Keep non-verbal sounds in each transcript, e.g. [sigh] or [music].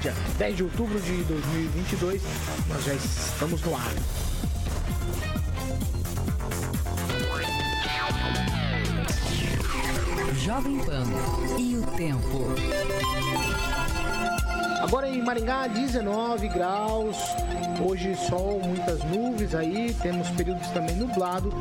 Dia 10 de outubro de 2022, nós já estamos no ar. Jovem Pan e o tempo. Agora em Maringá, 19 graus. Hoje sol, muitas nuvens aí. Temos períodos também nublado.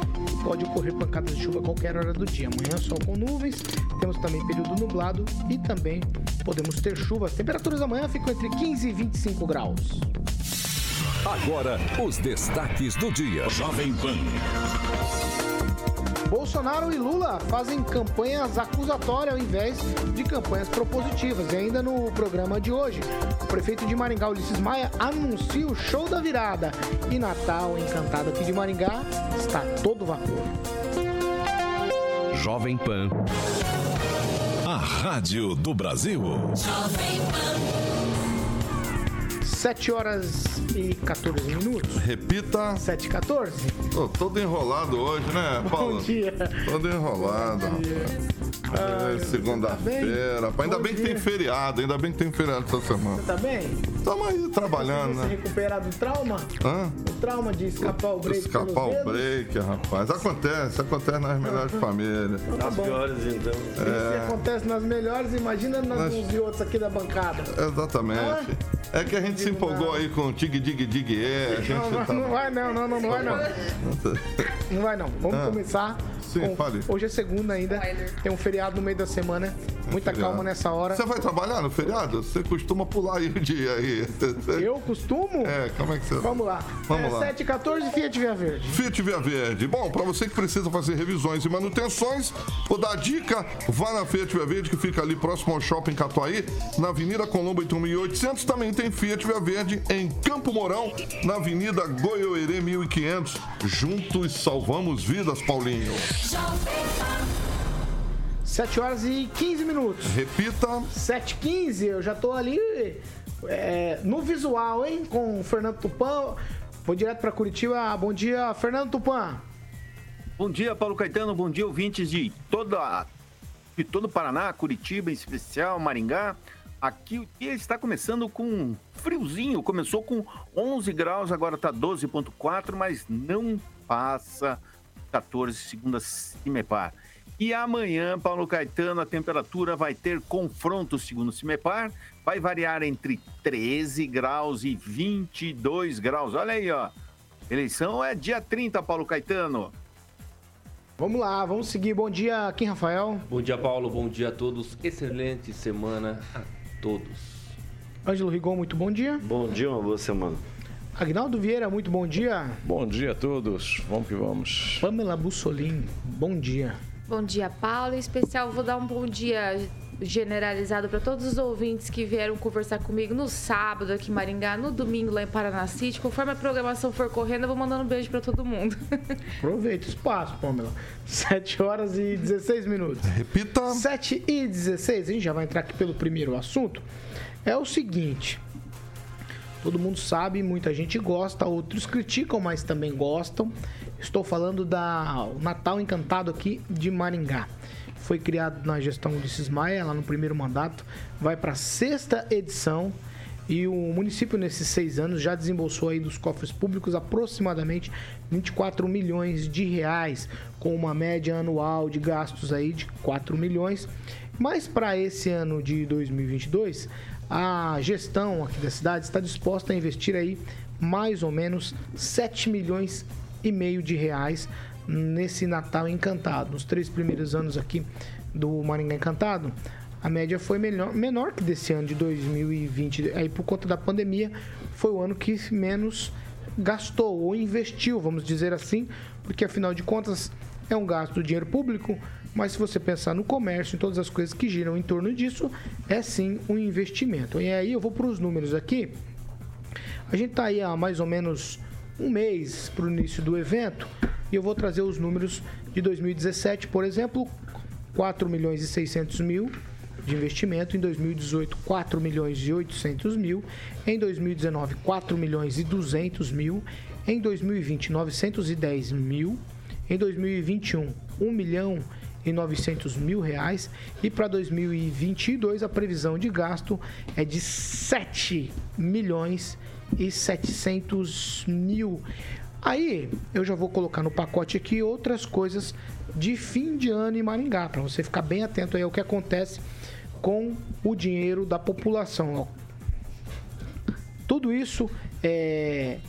Pode ocorrer pancadas de chuva a qualquer hora do dia. Amanhã sol com nuvens. Temos também período nublado e também podemos ter chuva. As temperaturas amanhã ficam entre 15 e 25 graus. Agora, os destaques do dia. Jovem Pan. Bolsonaro e Lula fazem campanhas acusatórias ao invés de campanhas propositivas. E ainda no programa de hoje, o prefeito de Maringá, Ulisses Maia, anuncia o show da virada. E Natal Encantado aqui de Maringá está todo vapor. Jovem Pan. A Rádio do Brasil. Jovem Pan. 7 horas e 14 minutos. Repita. 7 e 14. Tô todo enrolado hoje, né, Paulo? Bom dia. Todo enrolado, rapaz. É, Segunda-feira. rapaz. Ainda Bom bem que tem feriado, ainda bem que tem feriado essa semana. Tá bem? Estamos aí trabalhando, Você né? recuperar do trauma? Hã? O trauma de escapar o break Escapar pelos o dedos? break, rapaz. Acontece, acontece nas melhores famílias. Tá bom. então. Se acontece nas melhores, imagina nas Nós- uns e outros aqui da bancada. Exatamente. É que a gente se empolgou aí com o Dig Dig Dig É. A Não, gente não, tá... não vai não, não, não, não vai não. Não vai não. Vamos Ah. começar. Sim, fale. Hoje é segunda ainda. Tem um feriado no meio da semana. Muita feriado. calma nessa hora. Você vai trabalhar no feriado? Você costuma pular aí o dia aí. [laughs] Eu costumo? É, como é que você... Vamos lá. Vamos é, lá. 7 e 14 Fiat Via Verde. Fiat Via Verde. Bom, para você que precisa fazer revisões e manutenções, vou dar a dica, vá na Fiat Via Verde, que fica ali próximo ao Shopping Catuaí, na Avenida Colombo 8800. Também tem Fiat Via Verde em Campo Mourão, na Avenida Goiôerê 1500. Juntos salvamos vidas, Paulinho. 7 horas e 15 minutos. Repita. 7 e 15 eu já tô ali é, no visual, hein? Com o Fernando Tupan. Vou direto pra Curitiba. Bom dia, Fernando Tupan. Bom dia, Paulo Caetano. Bom dia, ouvintes de toda de todo o Paraná, Curitiba em especial, Maringá. Aqui o dia está começando com friozinho. Começou com 11 graus, agora está 12,4, mas não passa 14, segundo a Cimepar. E amanhã, Paulo Caetano, a temperatura vai ter confronto, segundo o Cimepar, vai variar entre 13 graus e 22 graus. Olha aí, ó. Eleição é dia 30, Paulo Caetano. Vamos lá, vamos seguir. Bom dia, Kim Rafael. Bom dia, Paulo. Bom dia a todos. Excelente semana a todos. Ângelo Rigon, muito bom dia. Bom dia, uma boa semana. Agnaldo Vieira, muito bom dia. Bom dia a todos, vamos que vamos. Pamela Bussolin, bom dia. Bom dia, Paulo. Em especial, vou dar um bom dia generalizado para todos os ouvintes que vieram conversar comigo no sábado aqui em Maringá, no domingo lá em Paranacite. Conforme a programação for correndo, eu vou mandando um beijo para todo mundo. [laughs] Aproveita o espaço, Pamela. 7 horas e 16 minutos. Repita. 7 e 16, a gente já vai entrar aqui pelo primeiro assunto. É o seguinte. Todo mundo sabe, muita gente gosta, outros criticam, mas também gostam. Estou falando da Natal Encantado aqui de Maringá. Foi criado na gestão Ulisses Maia, lá no primeiro mandato. Vai para a sexta edição. E o município, nesses seis anos, já desembolsou aí dos cofres públicos aproximadamente 24 milhões de reais, com uma média anual de gastos aí de 4 milhões. Mas para esse ano de 2022, a gestão aqui da cidade está disposta a investir aí mais ou menos 7 milhões e meio de reais nesse Natal Encantado. Nos três primeiros anos aqui do Maringá Encantado, a média foi menor, menor que desse ano de 2020. Aí por conta da pandemia, foi o ano que menos gastou ou investiu, vamos dizer assim, porque afinal de contas é um gasto do dinheiro público, mas se você pensar no comércio, em todas as coisas que giram em torno disso, é sim um investimento. E aí eu vou para os números aqui. A gente está aí há mais ou menos um mês para o início do evento e eu vou trazer os números de 2017, por exemplo, 4 milhões e 600 mil de investimento, em 2018 4 milhões e 800 mil, em 2019 4 milhões e 200 mil, em 2020 910 mil, em 2021 1 milhão e 900 mil reais e para 2022 a previsão de gasto é de 7 milhões e 700 mil. Aí eu já vou colocar no pacote aqui outras coisas de fim de ano em Maringá, para você ficar bem atento aí ao que acontece com o dinheiro da população. Tudo isso é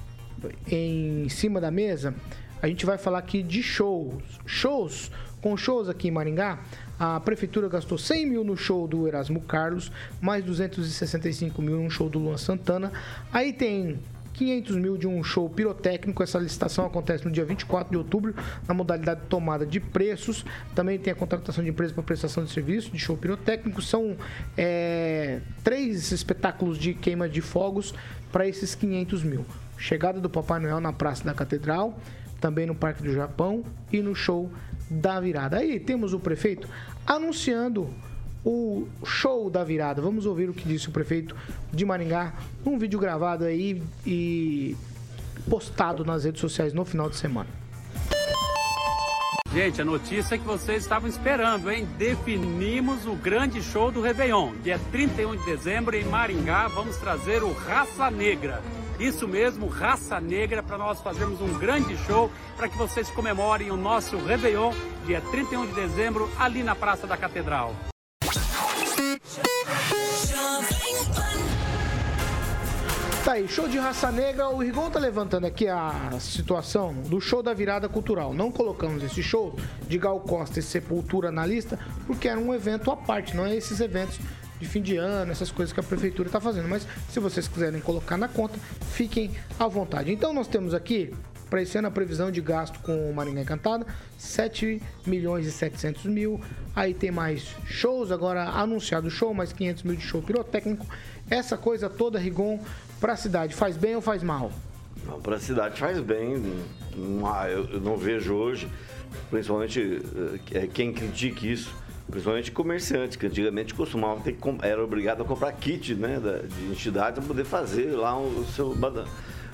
em cima da mesa. A gente vai falar aqui de shows. Shows, com shows aqui em Maringá, a prefeitura gastou 100 mil no show do Erasmo Carlos, mais 265 mil no show do Luan Santana. Aí tem 500 mil de um show pirotécnico. Essa licitação acontece no dia 24 de outubro, na modalidade de tomada de preços. Também tem a contratação de empresas para prestação de serviço de show pirotécnico. São é, três espetáculos de queima de fogos para esses 500 mil. Chegada do Papai Noel na Praça da Catedral, também no Parque do Japão e no show da virada. Aí temos o prefeito anunciando o show da virada. Vamos ouvir o que disse o prefeito de Maringá num vídeo gravado aí e postado nas redes sociais no final de semana. Gente, a notícia que vocês estavam esperando, hein? Definimos o grande show do Réveillon. Dia 31 de dezembro, em Maringá, vamos trazer o Raça Negra. Isso mesmo, Raça Negra, para nós fazermos um grande show para que vocês comemorem o nosso Réveillon, dia 31 de dezembro, ali na Praça da Catedral. Tá aí, show de raça negra. O Rigon tá levantando aqui a situação do show da virada cultural. Não colocamos esse show de Gal Costa e Sepultura na lista, porque era um evento à parte, não é esses eventos de fim de ano, essas coisas que a prefeitura está fazendo. Mas se vocês quiserem colocar na conta, fiquem à vontade. Então nós temos aqui, para esse ano, a previsão de gasto com o Maringá Encantada, 7 milhões e 700 mil. Aí tem mais shows, agora anunciado show, mais 500 mil de show pirotécnico. Essa coisa toda, Rigon, para a cidade, faz bem ou faz mal? Para a cidade faz bem. Eu, não vejo hoje, principalmente eh, quem critique isso, principalmente comerciantes, que antigamente costumavam ter que era obrigado a comprar kit né, da- de entidade para poder fazer lá o seu bada-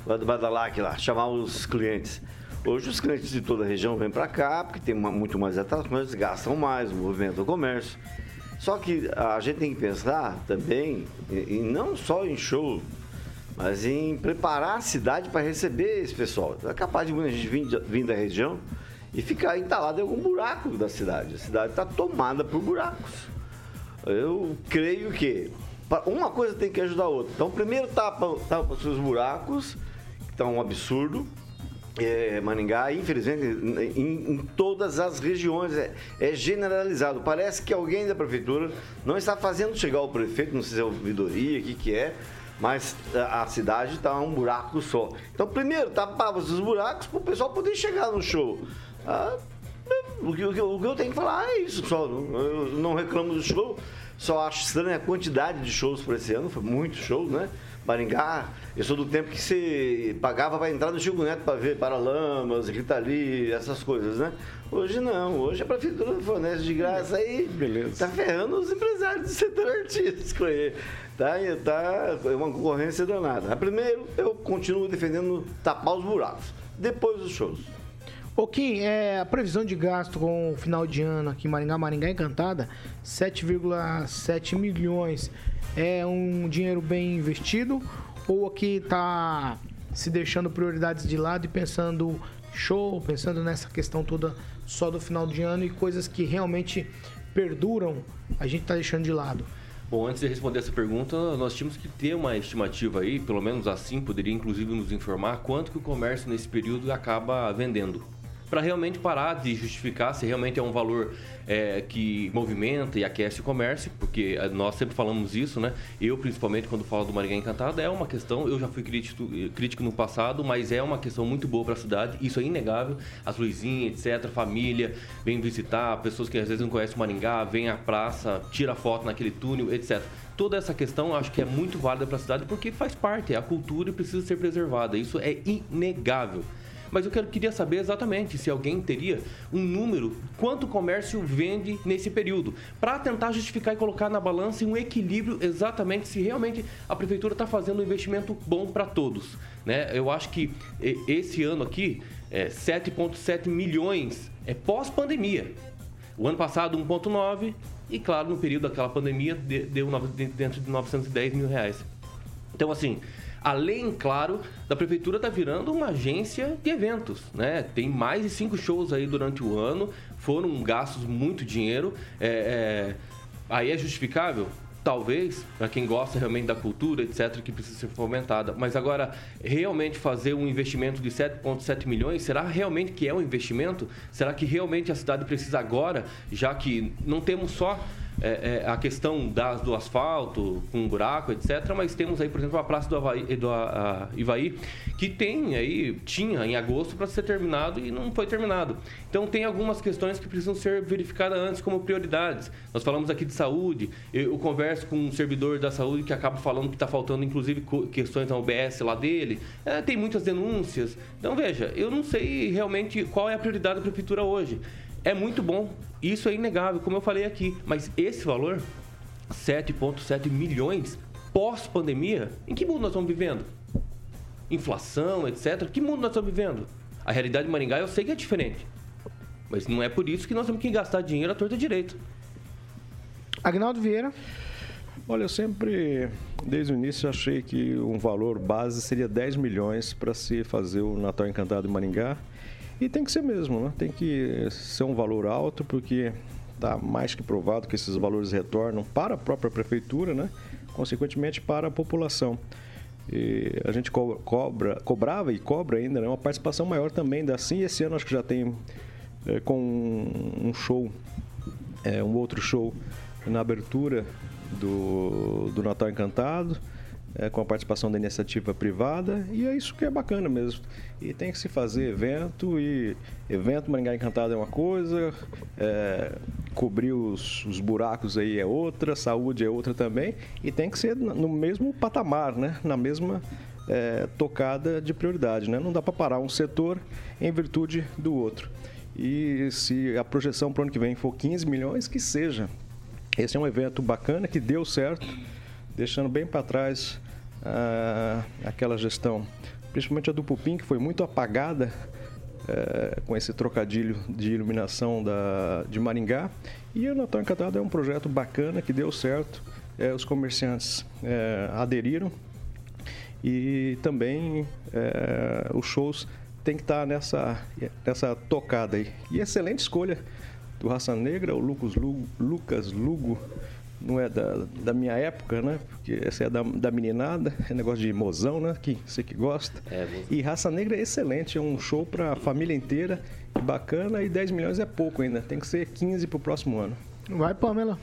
bada- badalac lá, chamar os clientes. Hoje os clientes de toda a região vêm para cá, porque tem uma- muito mais atrações, gastam mais, movimento o comércio. Só que a gente tem que pensar também, e, e não só em show, mas em preparar a cidade para receber esse pessoal. É capaz de muita gente vir, vir da região e ficar entalado em algum buraco da cidade. A cidade está tomada por buracos. Eu creio que uma coisa tem que ajudar a outra. Então, primeiro tapa, tapa os buracos, que está um absurdo. É, Maringá, infelizmente, em, em todas as regiões é, é generalizado. Parece que alguém da prefeitura não está fazendo chegar ao prefeito, não sei se é ouvidoria, o que, que é, mas a, a cidade está um buraco só. Então, primeiro, tapava os buracos para o pessoal poder chegar no show. Ah, o que, o que- o que eu tenho que falar é isso só. Eu não reclamo do show, só acho estranha a quantidade de shows por esse ano, foi muito show, né? Maringá, eu sou do tempo que você pagava para entrar no Chico Neto para ver Paralamas, Rita Lee, essas coisas, né? Hoje não, hoje a prefeitura fornece de graça aí. Beleza. Tá ferrando os empresários do setor artístico aí. Tá, tá é uma concorrência danada. Primeiro, eu continuo defendendo tapar os buracos. Depois os shows. Ô Kim, é, a previsão de gasto com o final de ano aqui em Maringá, Maringá Encantada, 7,7 milhões. É um dinheiro bem investido ou aqui tá se deixando prioridades de lado e pensando show, pensando nessa questão toda só do final de ano e coisas que realmente perduram, a gente tá deixando de lado. Bom, antes de responder essa pergunta, nós tínhamos que ter uma estimativa aí, pelo menos assim, poderia inclusive nos informar quanto que o comércio nesse período acaba vendendo. Para realmente parar de justificar se realmente é um valor é, que movimenta e aquece o comércio, porque é, nós sempre falamos isso, né? Eu, principalmente, quando falo do Maringá Encantado, é uma questão, eu já fui crítico, crítico no passado, mas é uma questão muito boa para a cidade, isso é inegável. As luzinhas, etc., família, vem visitar, pessoas que às vezes não conhecem o Maringá, vem à praça, tira foto naquele túnel, etc toda essa questão acho que é muito válida para a cidade porque faz parte, é a cultura e precisa ser preservada. Isso é inegável. Mas eu quero, queria saber exatamente se alguém teria um número, quanto o comércio vende nesse período, para tentar justificar e colocar na balança um equilíbrio exatamente se realmente a prefeitura está fazendo um investimento bom para todos. Né? Eu acho que esse ano aqui, é 7,7 milhões é pós-pandemia. O ano passado, 1,9 e, claro, no período daquela pandemia, deu dentro de 910 mil reais. Então, assim, Além, claro, da prefeitura tá virando uma agência de eventos, né? Tem mais de cinco shows aí durante o ano, foram gastos muito dinheiro. É, é... Aí é justificável? Talvez, para quem gosta realmente da cultura, etc., que precisa ser fomentada. Mas agora, realmente fazer um investimento de 7,7 milhões, será realmente que é um investimento? Será que realmente a cidade precisa agora, já que não temos só é, é, a questão das, do asfalto, com um buraco, etc. Mas temos aí, por exemplo, a Praça do, Havaí, do a, a Ivaí, que tem aí, tinha em agosto para ser terminado e não foi terminado. Então tem algumas questões que precisam ser verificadas antes como prioridades. Nós falamos aqui de saúde, eu converso com um servidor da saúde que acaba falando que está faltando, inclusive, questões da UBS lá dele. É, tem muitas denúncias. Então, veja, eu não sei realmente qual é a prioridade da prefeitura hoje é muito bom. Isso é inegável, como eu falei aqui. Mas esse valor, 7,7 milhões pós-pandemia, em que mundo nós estamos vivendo? Inflação, etc. Que mundo nós estamos vivendo? A realidade de Maringá eu sei que é diferente. Mas não é por isso que nós temos que gastar dinheiro à torta direito. Agnaldo Vieira. Olha, eu sempre, desde o início, achei que um valor base seria 10 milhões para se fazer o Natal Encantado em Maringá. E tem que ser mesmo, né? Tem que ser um valor alto, porque está mais que provado que esses valores retornam para a própria prefeitura, né? Consequentemente, para a população. E a gente cobra, cobrava e cobra ainda né? uma participação maior também da Sim. Esse ano acho que já tem é, com um show, é, um outro show na abertura do, do Natal Encantado é, com a participação da iniciativa privada e é isso que é bacana mesmo. E tem que se fazer evento e evento Maringá Encantado é uma coisa, é, cobrir os, os, buracos aí é outra, saúde é outra também e tem que ser no mesmo patamar, né? Na mesma é, tocada de prioridade, né? Não dá para parar um setor em virtude do outro. E se a projeção para o ano que vem for 15 milhões, que seja. Esse é um evento bacana que deu certo, deixando bem para trás ah, aquela gestão, principalmente a do Pupim, que foi muito apagada eh, com esse trocadilho de iluminação da, de Maringá. E o Natal Encantado é um projeto bacana que deu certo, eh, os comerciantes eh, aderiram e também os shows tem que estar nessa, nessa tocada aí. E excelente escolha do Raça Negra, o Lucas Lugo, Lucas Lugo não é da, da minha época, né? Porque essa é da, da meninada, é negócio de mozão, né? Que você que gosta. É, e Raça Negra é excelente, é um show para a família inteira, bacana e 10 milhões é pouco ainda, tem que ser 15 para o próximo ano. Vai, Pamela.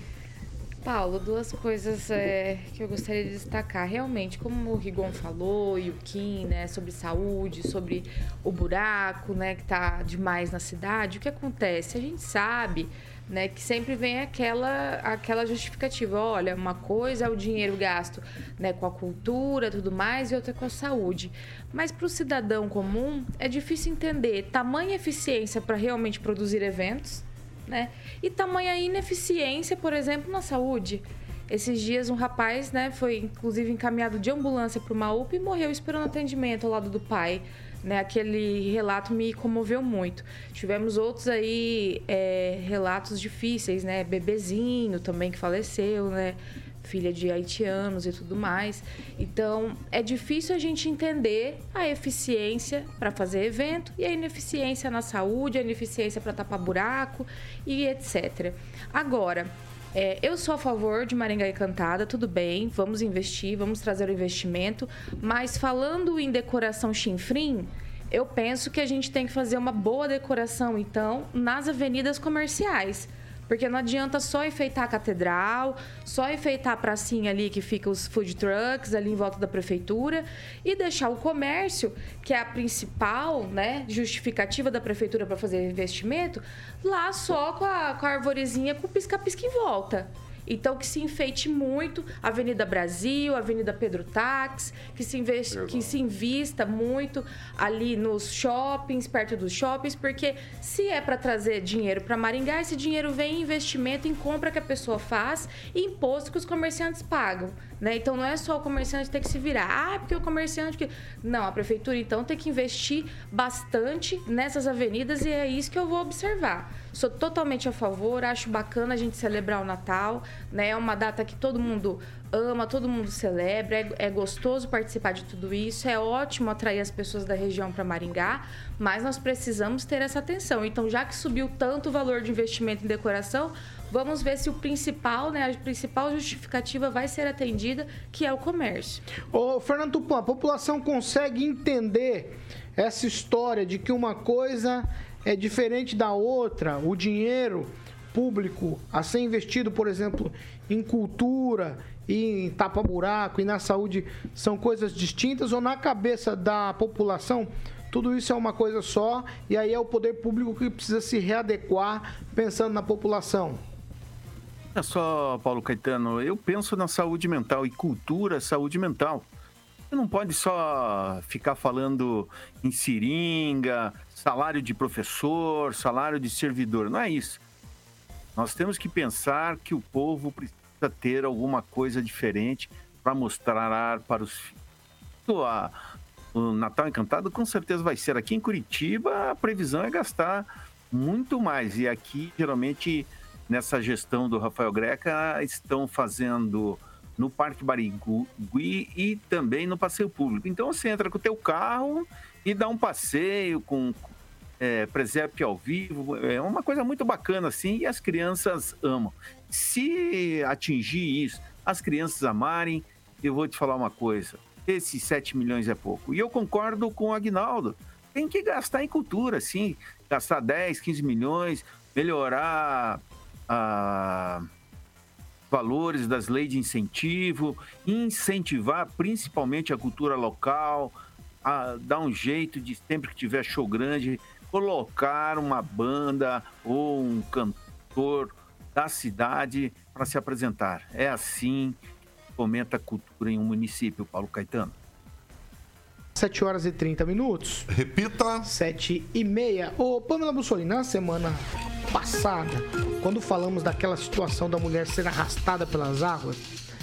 Paulo, duas coisas é, que eu gostaria de destacar. Realmente, como o Rigon falou e o Kim, né, sobre saúde, sobre o buraco, né, que está demais na cidade, o que acontece? A gente sabe né? Que sempre vem aquela, aquela justificativa. Olha, uma coisa é o dinheiro gasto né, com a cultura tudo mais, e outra com a saúde. Mas para o cidadão comum é difícil entender tamanha eficiência para realmente produzir eventos, né? E tamanha ineficiência, por exemplo, na saúde. Esses dias um rapaz, né, foi inclusive encaminhado de ambulância para uma UPA e morreu esperando atendimento ao lado do pai né, aquele relato me comoveu muito. Tivemos outros aí é, relatos difíceis, né? Bebezinho também que faleceu, né? Filha de haitianos e tudo mais. Então, é difícil a gente entender a eficiência para fazer evento e a ineficiência na saúde, a ineficiência para tapar buraco e etc. Agora, é, eu sou a favor de Maringá Encantada, tudo bem, vamos investir, vamos trazer o investimento, mas falando em decoração chinfrim, eu penso que a gente tem que fazer uma boa decoração, então, nas avenidas comerciais. Porque não adianta só enfeitar a catedral, só enfeitar a pracinha ali que fica os food trucks ali em volta da prefeitura e deixar o comércio, que é a principal né, justificativa da prefeitura para fazer investimento, lá só com a, com a arvorezinha com pisca-pisca em volta. Então, que se enfeite muito a Avenida Brasil, a Avenida Pedro Tax, que se, investe, que se invista muito ali nos shoppings, perto dos shoppings, porque se é para trazer dinheiro para Maringá, esse dinheiro vem em investimento em compra que a pessoa faz e imposto que os comerciantes pagam. Né? Então, não é só o comerciante ter que se virar. Ah, porque o comerciante... Que... Não, a prefeitura, então, tem que investir bastante nessas avenidas e é isso que eu vou observar. Sou totalmente a favor, acho bacana a gente celebrar o Natal, né? É uma data que todo mundo ama, todo mundo celebra, é, é gostoso participar de tudo isso, é ótimo atrair as pessoas da região para Maringá, mas nós precisamos ter essa atenção. Então, já que subiu tanto o valor de investimento em decoração, vamos ver se o principal, né, a principal justificativa vai ser atendida, que é o comércio. Ô, Fernando a população consegue entender essa história de que uma coisa é diferente da outra, o dinheiro público a ser investido, por exemplo, em cultura, em tapa-buraco e na saúde são coisas distintas ou na cabeça da população tudo isso é uma coisa só e aí é o poder público que precisa se readequar pensando na população. É só, Paulo Caetano, eu penso na saúde mental e cultura, saúde mental. Você não pode só ficar falando em seringa, salário de professor, salário de servidor. Não é isso. Nós temos que pensar que o povo precisa ter alguma coisa diferente para mostrar para os filhos. O Natal Encantado com certeza vai ser. Aqui em Curitiba, a previsão é gastar muito mais. E aqui, geralmente, nessa gestão do Rafael Greca, estão fazendo no Parque Barigui e também no passeio público. Então você entra com o teu carro e dá um passeio com é, presépio ao vivo, é uma coisa muito bacana assim e as crianças amam. Se atingir isso, as crianças amarem, eu vou te falar uma coisa, esses 7 milhões é pouco. E eu concordo com o Agnaldo, tem que gastar em cultura, sim, gastar 10, 15 milhões, melhorar a valores das leis de incentivo, incentivar principalmente a cultura local, a dar um jeito de sempre que tiver show grande, colocar uma banda ou um cantor da cidade para se apresentar. É assim que fomenta a cultura em um município, Paulo Caetano. 7 horas e 30 minutos. Repita. 7 e meia. Ô, Pamela Bussolini, na semana passada, quando falamos daquela situação da mulher ser arrastada pelas águas,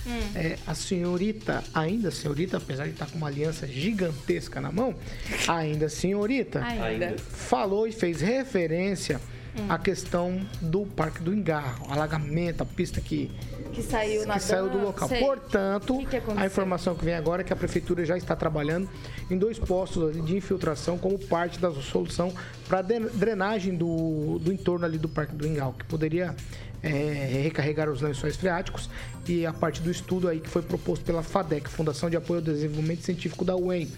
hum. é, a senhorita, ainda senhorita, apesar de estar com uma aliança gigantesca na mão, [laughs] ainda senhorita, ainda. falou e fez referência hum. à questão do Parque do Engarro, alagamento, a pista que que saiu que saiu do local. Sei. Portanto, Que que a informação que vem agora é que a prefeitura já está trabalhando em dois postos de infiltração como parte da solução para drenagem do, do entorno ali do Parque do Engal, que poderia é, recarregar os lençóis freáticos e a parte do estudo aí que foi proposto pela FADEC, Fundação de Apoio ao Desenvolvimento Científico da UEM.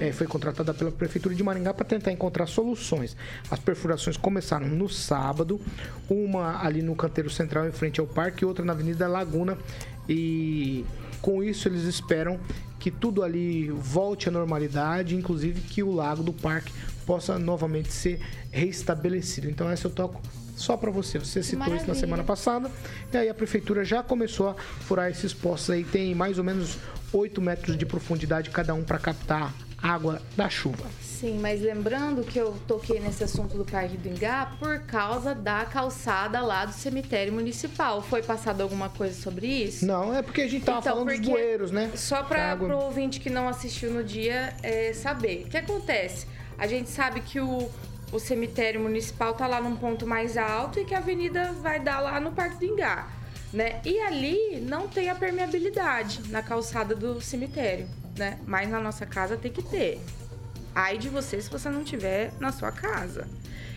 É, foi contratada pela Prefeitura de Maringá para tentar encontrar soluções. As perfurações começaram no sábado, uma ali no canteiro central em frente ao parque e outra na Avenida Laguna e com isso eles esperam que tudo ali volte à normalidade, inclusive que o lago do parque possa novamente ser reestabelecido. Então essa eu toco só para você. Você citou isso na Maravilha. semana passada. E aí a prefeitura já começou a furar esses poços aí. Tem mais ou menos 8 metros de profundidade cada um para captar água da chuva. Sim, mas lembrando que eu toquei nesse assunto do Parque do Ingá por causa da calçada lá do cemitério municipal. Foi passado alguma coisa sobre isso? Não, é porque a gente tava Então, falando dos bueiros, né? Só para o ouvinte que não assistiu no dia é, saber. O que acontece? A gente sabe que o, o cemitério municipal tá lá num ponto mais alto e que a avenida vai dar lá no Parque do Ingá. Né? E ali não tem a permeabilidade na calçada do cemitério. Né? Mas na nossa casa tem que ter. Ai de você se você não tiver na sua casa.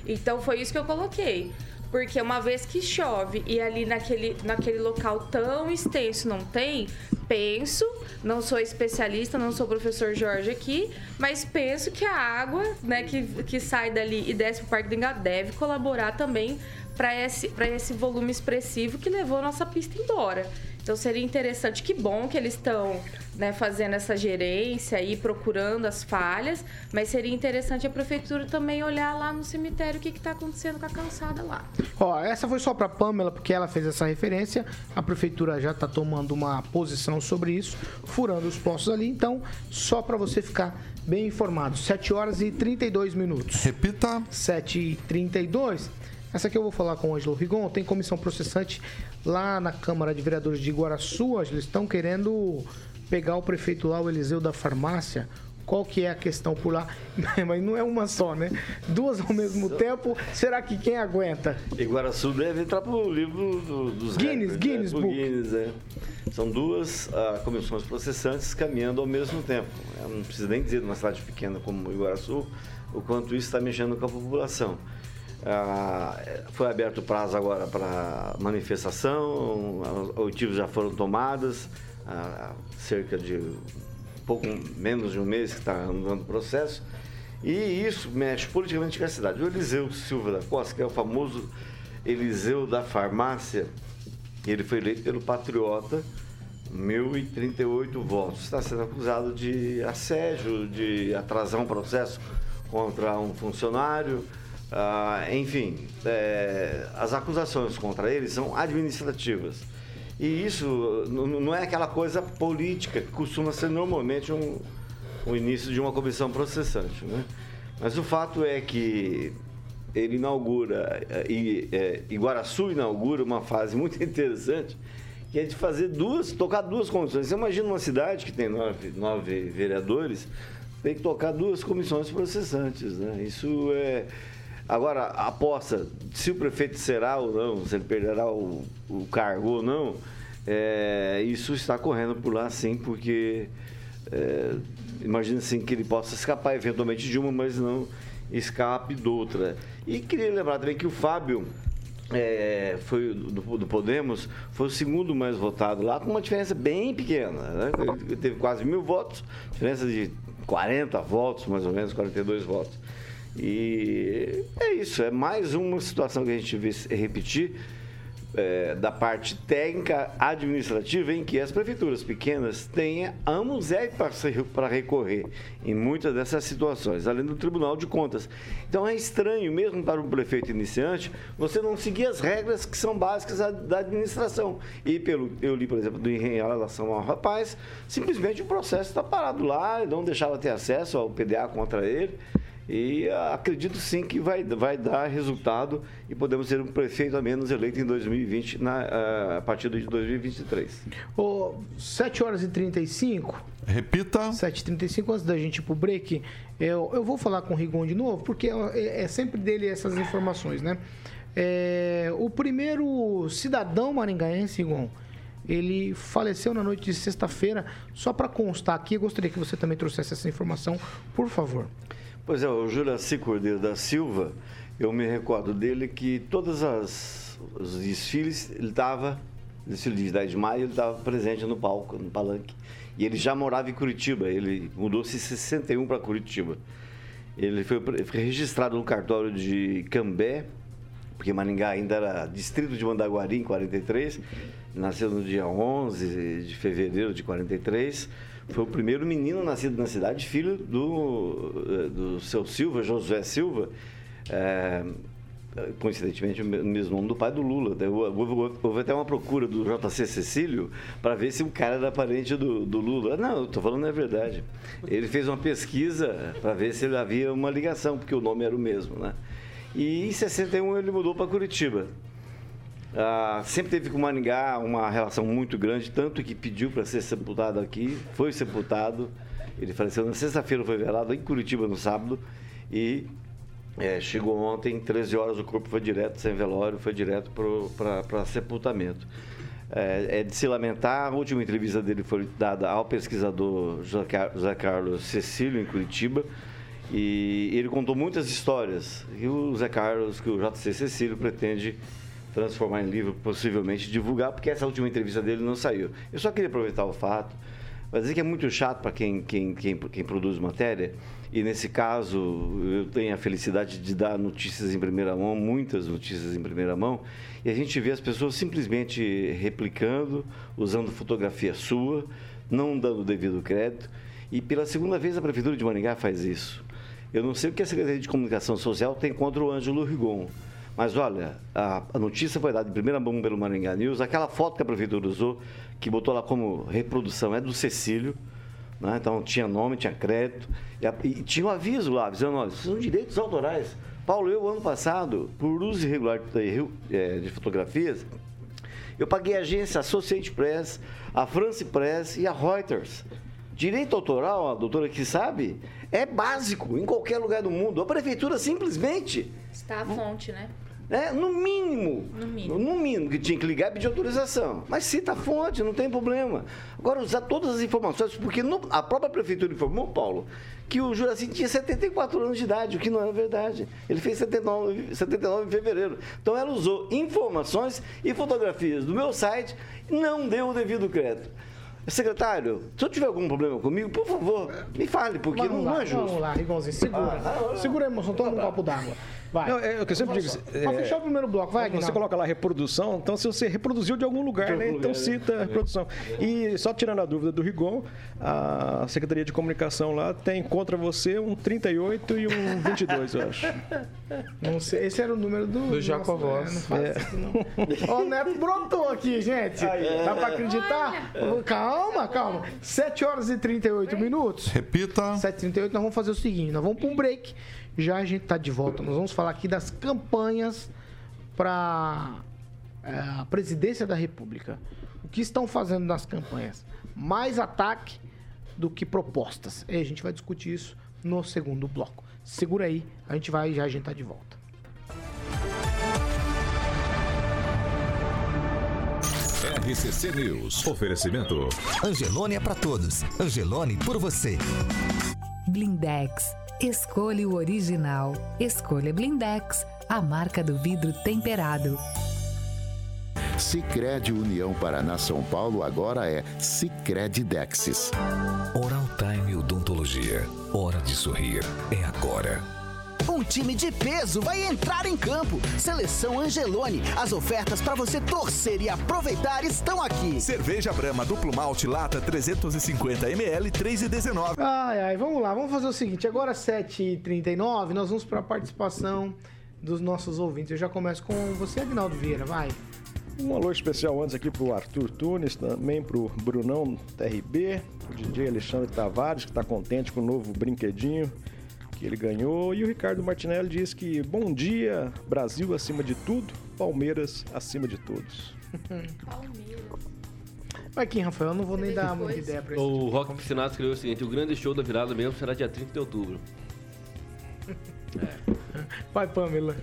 Então foi isso que eu coloquei. Porque uma vez que chove e ali naquele, naquele local tão extenso não tem, penso, não sou especialista, não sou professor Jorge aqui, mas penso que a água né, que, que sai dali e desce para o Parque do Enga deve colaborar também para esse, esse volume expressivo que levou a nossa pista embora. Então seria interessante, que bom que eles estão né, fazendo essa gerência e procurando as falhas, mas seria interessante a prefeitura também olhar lá no cemitério o que está acontecendo com a calçada lá. Ó, essa foi só para Pamela, porque ela fez essa referência. A prefeitura já está tomando uma posição sobre isso, furando os postos ali. Então, só para você ficar bem informado. 7 horas e 32 minutos. Repita. 7 e 32. Essa aqui eu vou falar com o Ângelo Rigon. Tem comissão processante lá na Câmara de Vereadores de Iguaraçu. Eles estão querendo pegar o prefeito lá, o Eliseu da farmácia. Qual que é a questão por lá? [laughs] Mas não é uma só, né? Duas ao mesmo tempo. Será que quem aguenta? Iguaraçu deve entrar pro livro do- dos Guinness, recordes, Guinness né? Book. Guinness, é. São duas ah, comissões processantes caminhando ao mesmo tempo. Eu não preciso nem dizer de uma cidade pequena como Iguaraçu o quanto isso está mexendo com a população. Ah, foi aberto o prazo agora para manifestação, os oitivos já foram tomadas, há cerca de pouco menos de um mês que está andando o processo. E isso mexe politicamente com a cidade. O Eliseu Silva da Costa, que é o famoso Eliseu da farmácia, ele foi eleito pelo Patriota, 1.038 votos. Está sendo acusado de assédio, de atrasar um processo contra um funcionário. Ah, enfim, é, as acusações contra ele são administrativas. E isso não é aquela coisa política que costuma ser normalmente um, o início de uma comissão processante. Né? Mas o fato é que ele inaugura, eh, e, eh, Iguaraçu inaugura uma fase muito [laughs] interessante, que é de fazer duas, tocar duas comissões. Você imagina uma cidade que tem nove, nove vereadores, tem que tocar duas comissões processantes. Né? Isso é. Agora, a aposta se o prefeito será ou não, se ele perderá o, o cargo ou não, é, isso está correndo por lá sim, porque é, imagina assim que ele possa escapar eventualmente de uma, mas não escape de outra. E queria lembrar também que o Fábio é, foi do, do Podemos, foi o segundo mais votado lá, com uma diferença bem pequena. Né? Ele teve quase mil votos, diferença de 40 votos, mais ou menos, 42 votos. E é isso, é mais uma situação que a gente vê repetir é, da parte técnica administrativa em que as prefeituras pequenas têm anos é para recorrer em muitas dessas situações, além do Tribunal de Contas. Então é estranho, mesmo para um prefeito iniciante, você não seguir as regras que são básicas da- da administração. E pelo, eu li, por exemplo, do, em relação ao rapaz, simplesmente o processo está parado lá, não deixava ter acesso ao PDA contra ele. E ah, acredito sim que vai, vai dar resultado e podemos ter um prefeito a menos eleito em 2020, na, ah, a partir de 2023. Ô, 7 horas e 35. Repita. 7 e 35 antes da gente ir pro break, eu, eu vou falar com o Rigon de novo, porque é, é sempre dele essas informações, né? É, o primeiro cidadão maringaense, Rigon, ele faleceu na noite de sexta-feira. Só para constar aqui, eu gostaria que você também trouxesse essa informação, por favor. Pois é, o Juraci Cordeiro da Silva, eu me recordo dele que todas as os desfiles, ele estava, desfile de 10 de maio, ele estava presente no palco, no palanque. E ele já morava em Curitiba, ele mudou-se em 61 para Curitiba. Ele foi, foi registrado no cartório de Cambé, porque Maringá ainda era distrito de Mandaguari em 43, nasceu no dia 11 de fevereiro de 43. Foi o primeiro menino nascido na cidade, filho do, eh, do seu Silva, Josué Silva, eh, coincidentemente o me- mesmo nome do pai do Lula. Daí Houve, houve- até uma procura do JC Cecílio para ver se o cara era parente do, do Lula. Não, eu tô falando a verdade. Ele fez uma pesquisa para ver se havia uma ligação, porque o nome era o mesmo, né? E em 61 ele mudou para Curitiba. Ah, sempre teve com Maringá uma relação muito grande, tanto que pediu para ser sepultado aqui, foi sepultado. Ele faleceu na sexta-feira, foi velado em Curitiba no sábado e é, chegou ontem, 13 horas, o corpo foi direto, sem velório, foi direto para sepultamento. É, é de se lamentar, a última entrevista dele foi dada ao pesquisador José Carlos Cecílio, em Curitiba, e ele contou muitas histórias. E o Zé Carlos, que o JC Cecílio pretende transformar em livro, possivelmente divulgar, porque essa última entrevista dele não saiu. Eu só queria aproveitar o fato, para dizer que é muito chato para quem, quem, quem, quem produz matéria, e nesse caso eu tenho a felicidade de dar notícias em primeira mão, muitas notícias em primeira mão, e a gente vê as pessoas simplesmente replicando, usando fotografia sua, não dando o devido crédito, e pela segunda vez a Prefeitura de Maringá faz isso. Eu não sei o que a Secretaria de Comunicação Social tem contra o Ângelo Rigon. Mas olha, a, a, notícia foi dada em primeira mão pelo Maringá News. Aquela foto que a prefeitura usou, que botou lá como reprodução, é do Cecílio. Né? Então tinha nome, tinha crédito. E, a, e tinha um aviso lá, avisando: olha, são direitos autorais. Paulo, eu, ano passado, por uso irregular de, é, de fotografias, eu paguei a agência Associated Press, a France Press e a Reuters. Direito autoral, a doutora que sabe, é básico em qualquer lugar do mundo. A prefeitura simplesmente. Está a fonte, né? É, no mínimo, No mínimo. no mínimo, que tinha que ligar e pedir autorização. Mas cita a fonte, não tem problema. Agora, usar todas as informações, porque no- a própria prefeitura informou, Paulo, que o Juraci tinha 74 anos de idade, o que não é verdade. Ele fez 79, 79 em fevereiro. Então, ela usou informações e fotografias do meu site e não deu o devido crédito. Secretário, se eu tiver algum problema comigo, por favor, me fale, porque Vamos não, lá, é justo. Vamos lá, Rigonzinho, segura. Ah, segura a emoção, toma um copo d'água. Vai. Não, é o que eu sempre digo. Pra fechar o primeiro bloco, vai, Você coloca lá reprodução, então se você reproduziu de algum lugar, De né? algum Então lugar, cita a reprodução. E só tirando a dúvida do Rigon, a Secretaria de Comunicação lá tem contra você um 38 e um 22, eu acho. [laughs] Não sei, esse era o número do... Do Jacovós. Nossa, é, não faz isso, não. Ó, o Neto brotou aqui, gente. Dá pra acreditar? Calma, calma. 7 horas e 38 minutos. Repita. 7h38, nós vamos fazer o seguinte: nós vamos para um break. Já a gente tá de volta. Nós vamos falar aqui das campanhas para a presidência da República. O que estão fazendo nas campanhas? Mais ataque do que propostas. E a gente vai discutir isso no segundo bloco. Segura aí, a gente vai já a gente tá de volta. RCC News. Oferecimento. Angelone é pra todos. Angelone por você. Blindex. Escolha o original. Escolha Blindex, a marca do vidro temperado. Sicredi União Paraná São Paulo agora é Sicredi Dexis. Oral Time Odontologia. Hora de sorrir. É agora. Um time de peso vai entrar em campo. Seleção Angelone. As ofertas para você torcer e aproveitar estão aqui. Cerveja Brahma Duplo Malte Lata 350 ml 3,19. Ai, ai, vamos lá, vamos fazer o seguinte. Agora, 7h39, nós vamos para a participação dos nossos ouvintes. Eu já começo com você, Agnaldo Vieira, vai. Um alô especial antes aqui pro Arthur Tunes, também pro Brunão TRB, o DJ Alexandre Tavares, que está contente com o novo brinquedinho que ele ganhou. E o Ricardo Martinelli diz que bom dia, Brasil acima de tudo, Palmeiras acima de todos. Vai aqui, Rafael, eu não vou nem dar muita ideia pra isso. O Rock Piscinato escreveu o seguinte: o grande show da virada mesmo será dia 30 de outubro. [laughs] Vai, Pamela.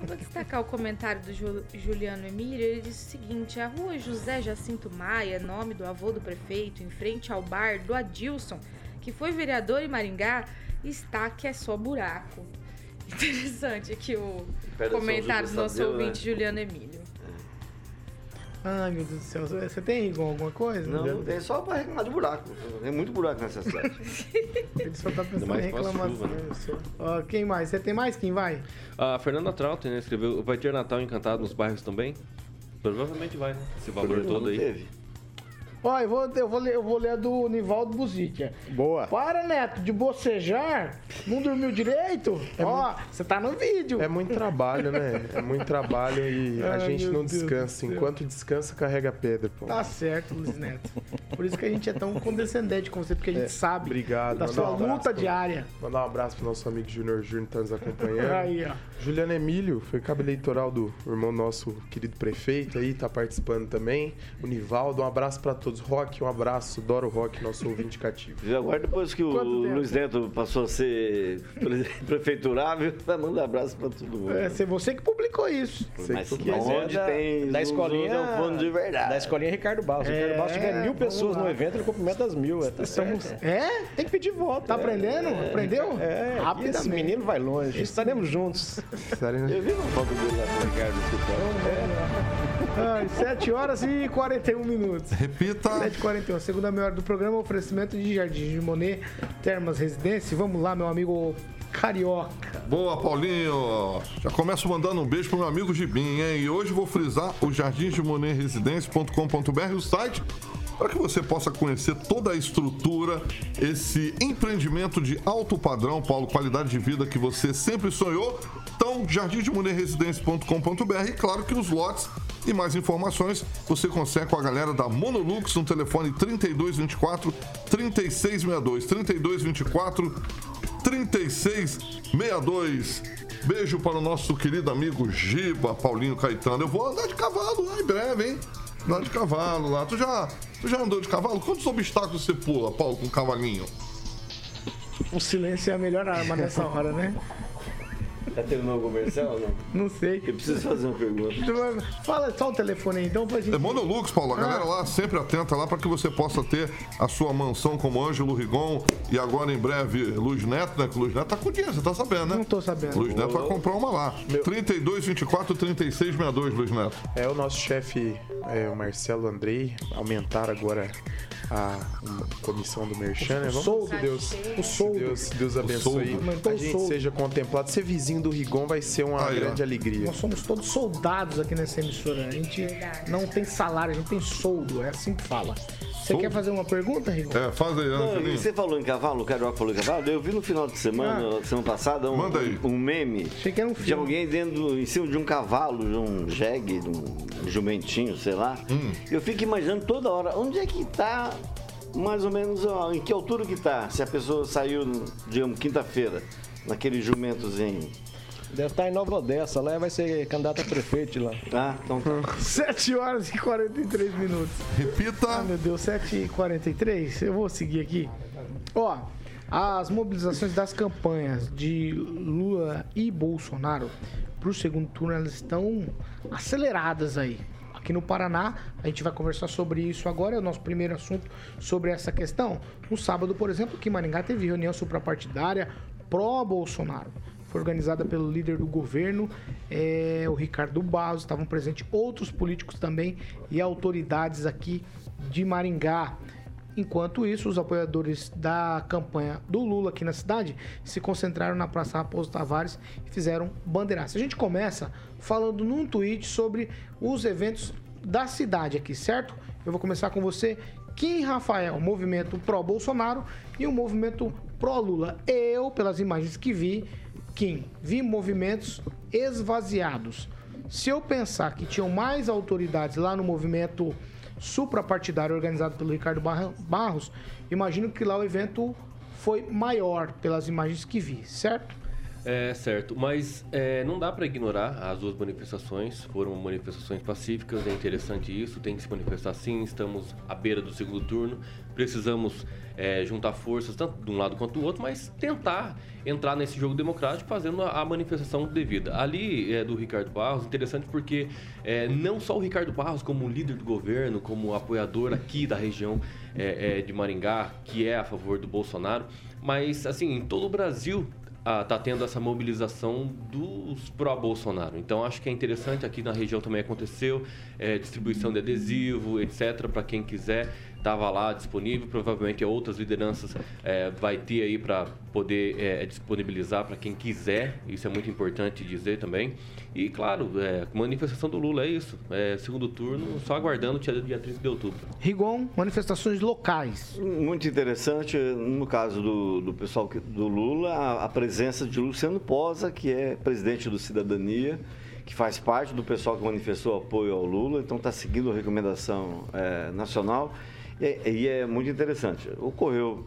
Eu vou destacar o comentário do Ju- Juliano Emílio. Ele disse o seguinte: a rua José Jacinto Maia, nome do avô do prefeito, em frente ao bar do Adilson, que foi vereador em Maringá, está que é só buraco. [laughs] Interessante aqui o São comentário do nosso Tadeu, ouvinte né? Juliano Emílio. Ai, meu Deus do céu. Você tem Igor, alguma coisa? Não, não tem só para reclamar de buraco. Tem muito buraco nessa cidade. [laughs] Ele só tá pensando em reclamação. né? Ó, quem mais? Você tem mais? Quem vai? A Fernanda Trautem né, escreveu: vai ter Natal encantado nos bairros também? Provavelmente vai, né? Esse valor todo aí. Teve. Ó, eu vou, eu vou, ler, eu vou ler a do Nivaldo Buzitia. Boa. Para, Neto, de bocejar? Não dormiu direito? Ó, você tá no vídeo. É muito trabalho, né? É muito trabalho e a Ai, gente não Deus descansa. Enquanto descansa, carrega pedra, pô. Tá certo, Luiz Neto. Por isso que a gente é tão condescendente com você, porque a gente É, sabe Obrigado. da Mandar sua um luta pro- diária. Mandar um abraço pro nosso amigo Júnior Júnior que tá nos acompanhando. Aí, ó. Juliano Emílio, foi cabo eleitoral do irmão nosso querido prefeito aí, tá participando também. O Nivaldo, um abraço pra todos. Rock, um abraço. Adoro o Rock, nosso ouvinte cativo. Já agora, depois que o Quanto tempo? Luiz Neto passou a ser pre- [laughs] prefeiturável, [laughs] vai mandar abraço pra todo mundo. É, foi você que publicou isso. Mas Mas onde é da, tem da os escolinha, telefones de verdade. Da escolinha Ricardo Barros. É, Ricardo Barros tiver mil pessoas no evento, ele cumprimenta as mil. É, tá Estamos- certo. É? Tem que pedir voto. Tá aprendendo? Aprendeu? É, Rapidamente. esse menino vai longe. Estaremos juntos. Eu vi uma foto dele lá com o Ricardo Ai, 7 horas e 41 minutos. Repita. 7 e 41 segunda meia hora do programa, oferecimento de Jardim de Monet, Termas Residência. Vamos lá, meu amigo Carioca. Boa, Paulinho. Já começo mandando um beijo pro meu amigo Gibim, hein? E hoje vou frisar o jardinsdemonetresidencia.com.br, o site, para que você possa conhecer toda a estrutura, esse empreendimento de alto padrão, Paulo, qualidade de vida que você sempre sonhou. Então, jardinsdemonetresidencia.com.br e claro que os lotes e mais informações você consegue com a galera da Monolux no telefone 3224 3662 3224 3662. Beijo para o nosso querido amigo Giba, Paulinho Caetano. Eu vou andar de cavalo lá em breve, hein? Andar de cavalo lá. Tu já, tu já andou de cavalo? Quantos obstáculos você pula, Paulo, com um cavalinho? O silêncio é a melhor arma nessa hora, né? Já terminou o comercial ou não? Não sei. Eu preciso fazer uma pergunta. Fala só o telefone aí, então, pra gente. É Monolux, Paulo. A galera Ah. lá sempre atenta lá para que você possa ter a sua mansão como Ângelo Rigon e agora em breve Luz Neto, né? Que o Luz Neto tá com dinheiro, você tá sabendo, né? Não tô sabendo. Luz Neto vai comprar uma lá. 32, 24, 36, 62, Luiz Neto. É o nosso chefe, é, o Marcelo Andrei, aumentar agora a comissão do Merchan, né? O Vamos soldo. Deus, O que soldo. Deus, Deus O abençoe. soldo. Aumentou A gente soldo. seja contemplado. Ser vizinho do Rigon vai ser uma Aí, ó. grande alegria. Nós somos todos soldados aqui nessa emissora. A gente não tem salário, a gente tem soldo. É assim que fala. Você Soldo? quer fazer uma pergunta, Rigon? É, faz aí, Não, e você falou em cavalo, o Carioca falou em cavalo. Eu vi no final de semana, semana passada, um, um meme de alguém dentro, em cima de um cavalo, de um jegue, de um jumentinho, sei lá. Eu fico imaginando toda hora, onde é que tá, mais ou menos, ó, em que altura que tá, se a pessoa saiu, digamos, quinta-feira, naquele jumentozinho. Deve estar em Nova Odessa, lá vai ser candidato a prefeito lá. Ah, então tá. [laughs] 7 horas e 43 minutos. Repita. Ah, meu Deus, 7 e 43 Eu vou seguir aqui. Ó, as mobilizações das campanhas de Lula e Bolsonaro para o segundo turno, elas estão aceleradas aí. Aqui no Paraná, a gente vai conversar sobre isso agora, é o nosso primeiro assunto sobre essa questão. No sábado, por exemplo, aqui em Maringá teve reunião suprapartidária pró-Bolsonaro foi organizada pelo líder do governo, é, o Ricardo Barros. Estavam presentes outros políticos também e autoridades aqui de Maringá. Enquanto isso, os apoiadores da campanha do Lula aqui na cidade se concentraram na Praça Raposo Tavares e fizeram bandeiraças. A gente começa falando num tweet sobre os eventos da cidade aqui, certo? Eu vou começar com você, Kim Rafael, movimento pró-Bolsonaro e o movimento pró-Lula. Eu, pelas imagens que vi, Kim, vi movimentos esvaziados. Se eu pensar que tinham mais autoridades lá no movimento suprapartidário organizado pelo Ricardo Barros, imagino que lá o evento foi maior pelas imagens que vi, certo? É certo, mas é, não dá para ignorar as duas manifestações. Foram manifestações pacíficas, é interessante isso. Tem que se manifestar sim. Estamos à beira do segundo turno. Precisamos é, juntar forças, tanto de um lado quanto do outro, mas tentar entrar nesse jogo democrático fazendo a, manifestação devida. Ali é, do Ricardo Barros, interessante porque é, não só o Ricardo Barros, como líder do governo, como apoiador aqui da região é, é, de Maringá, que é a favor do Bolsonaro, mas assim, em todo o Brasil está tendo essa mobilização dos pró-Bolsonaro. Então acho que é interessante, aqui na região também aconteceu, é, distribuição de adesivo, etc., para quem quiser, estava lá disponível, provavelmente outras lideranças é, vai ter aí para poder é, disponibilizar para quem quiser, isso é muito importante dizer também. E claro, é, manifestação do Lula é isso, é, segundo turno, só aguardando dia, dia 30 de outubro. Rigon, manifestações locais. Muito interessante, no caso do, do pessoal que- do Lula, a, a presença de Luciano Posa, que é presidente do Cidadania, que faz parte do pessoal que manifestou apoio ao Lula, então está seguindo a recomendação eh, nacional e, é- e é muito interessante. Ocorreu,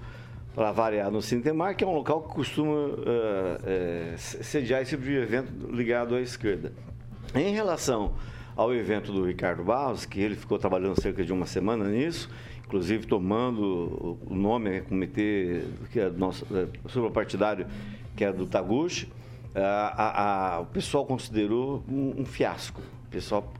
para variar, no Cintemar, que é um local que costuma eh, eh, sediar esse tipo de evento ligado à esquerda. Em relação ao evento do Ricardo Barros, que ele ficou trabalhando cerca de uma semana nisso, inclusive tomando o nome, né, comitê que é nosso, é, superpartidário, que é do Taguchi, a- a- a- o pessoal considerou um, um fiasco. O pessoal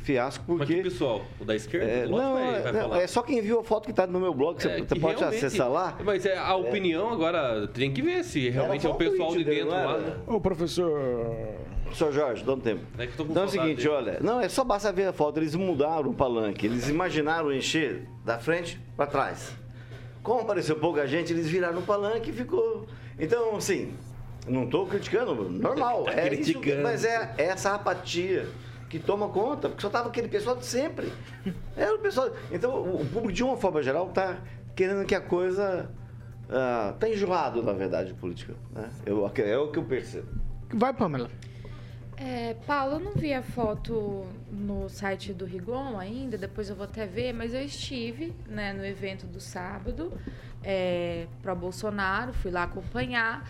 fiasco Mas porque... que pessoal? O da esquerda? É, não, vai, é, vai não, falar. é só quem viu a foto que está no meu blog, você, É, você pode acessar lá. Mas é, a opinião agora tem que ver se realmente é o pessoal de dentro lá. né? Ô, professor. Senhor Jorge, dá um tempo. É que eu tô com Então é o seguinte, dele. olha, não, é só basta ver a foto, eles mudaram o palanque, eles imaginaram encher da frente para trás. Como apareceu pouca gente, eles viraram o palanque e ficou. Então, assim, não estou criticando, normal, [laughs] Tá é isso, criticando. mas é essa apatia que toma conta, porque só tava aquele pessoal de sempre. Era o pessoal. Então, o público, de uma forma geral, está querendo que a coisa. está enjoado, na verdade, política. Né? Eu, é o que eu percebo. Vai, Pamela. É, Paulo, eu não vi a foto no site do Rigon ainda, depois eu vou até ver, mas eu estive né, no evento do sábado é, para Bolsonaro, fui lá acompanhar.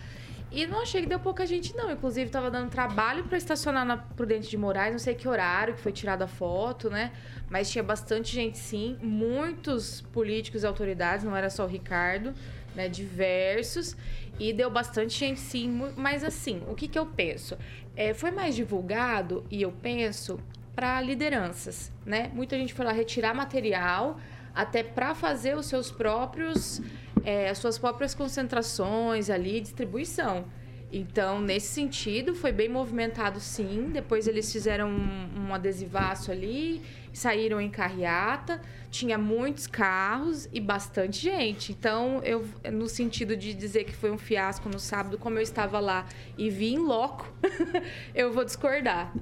E não achei que deu pouca gente, não. Inclusive, estava dando trabalho para estacionar na Prudente de Moraes, não sei que horário que foi tirada a foto, né? Mas tinha bastante gente, sim. Muitos políticos e autoridades, não era só o Ricardo, né? Diversos. E deu bastante gente, sim. Mas, assim, o que, que eu penso? É, foi mais divulgado, e eu penso, para lideranças, né? Muita gente foi lá retirar material, até para fazer os seus próprios, é, as suas próprias concentrações ali, distribuição. Então, nesse sentido, foi bem movimentado sim. Depois eles fizeram um, um adesivaço ali, saíram em carreata, tinha muitos carros e bastante gente. Então, eu, no sentido de dizer que foi um fiasco no sábado, como eu estava lá e vi em loco, [laughs] eu vou discordar.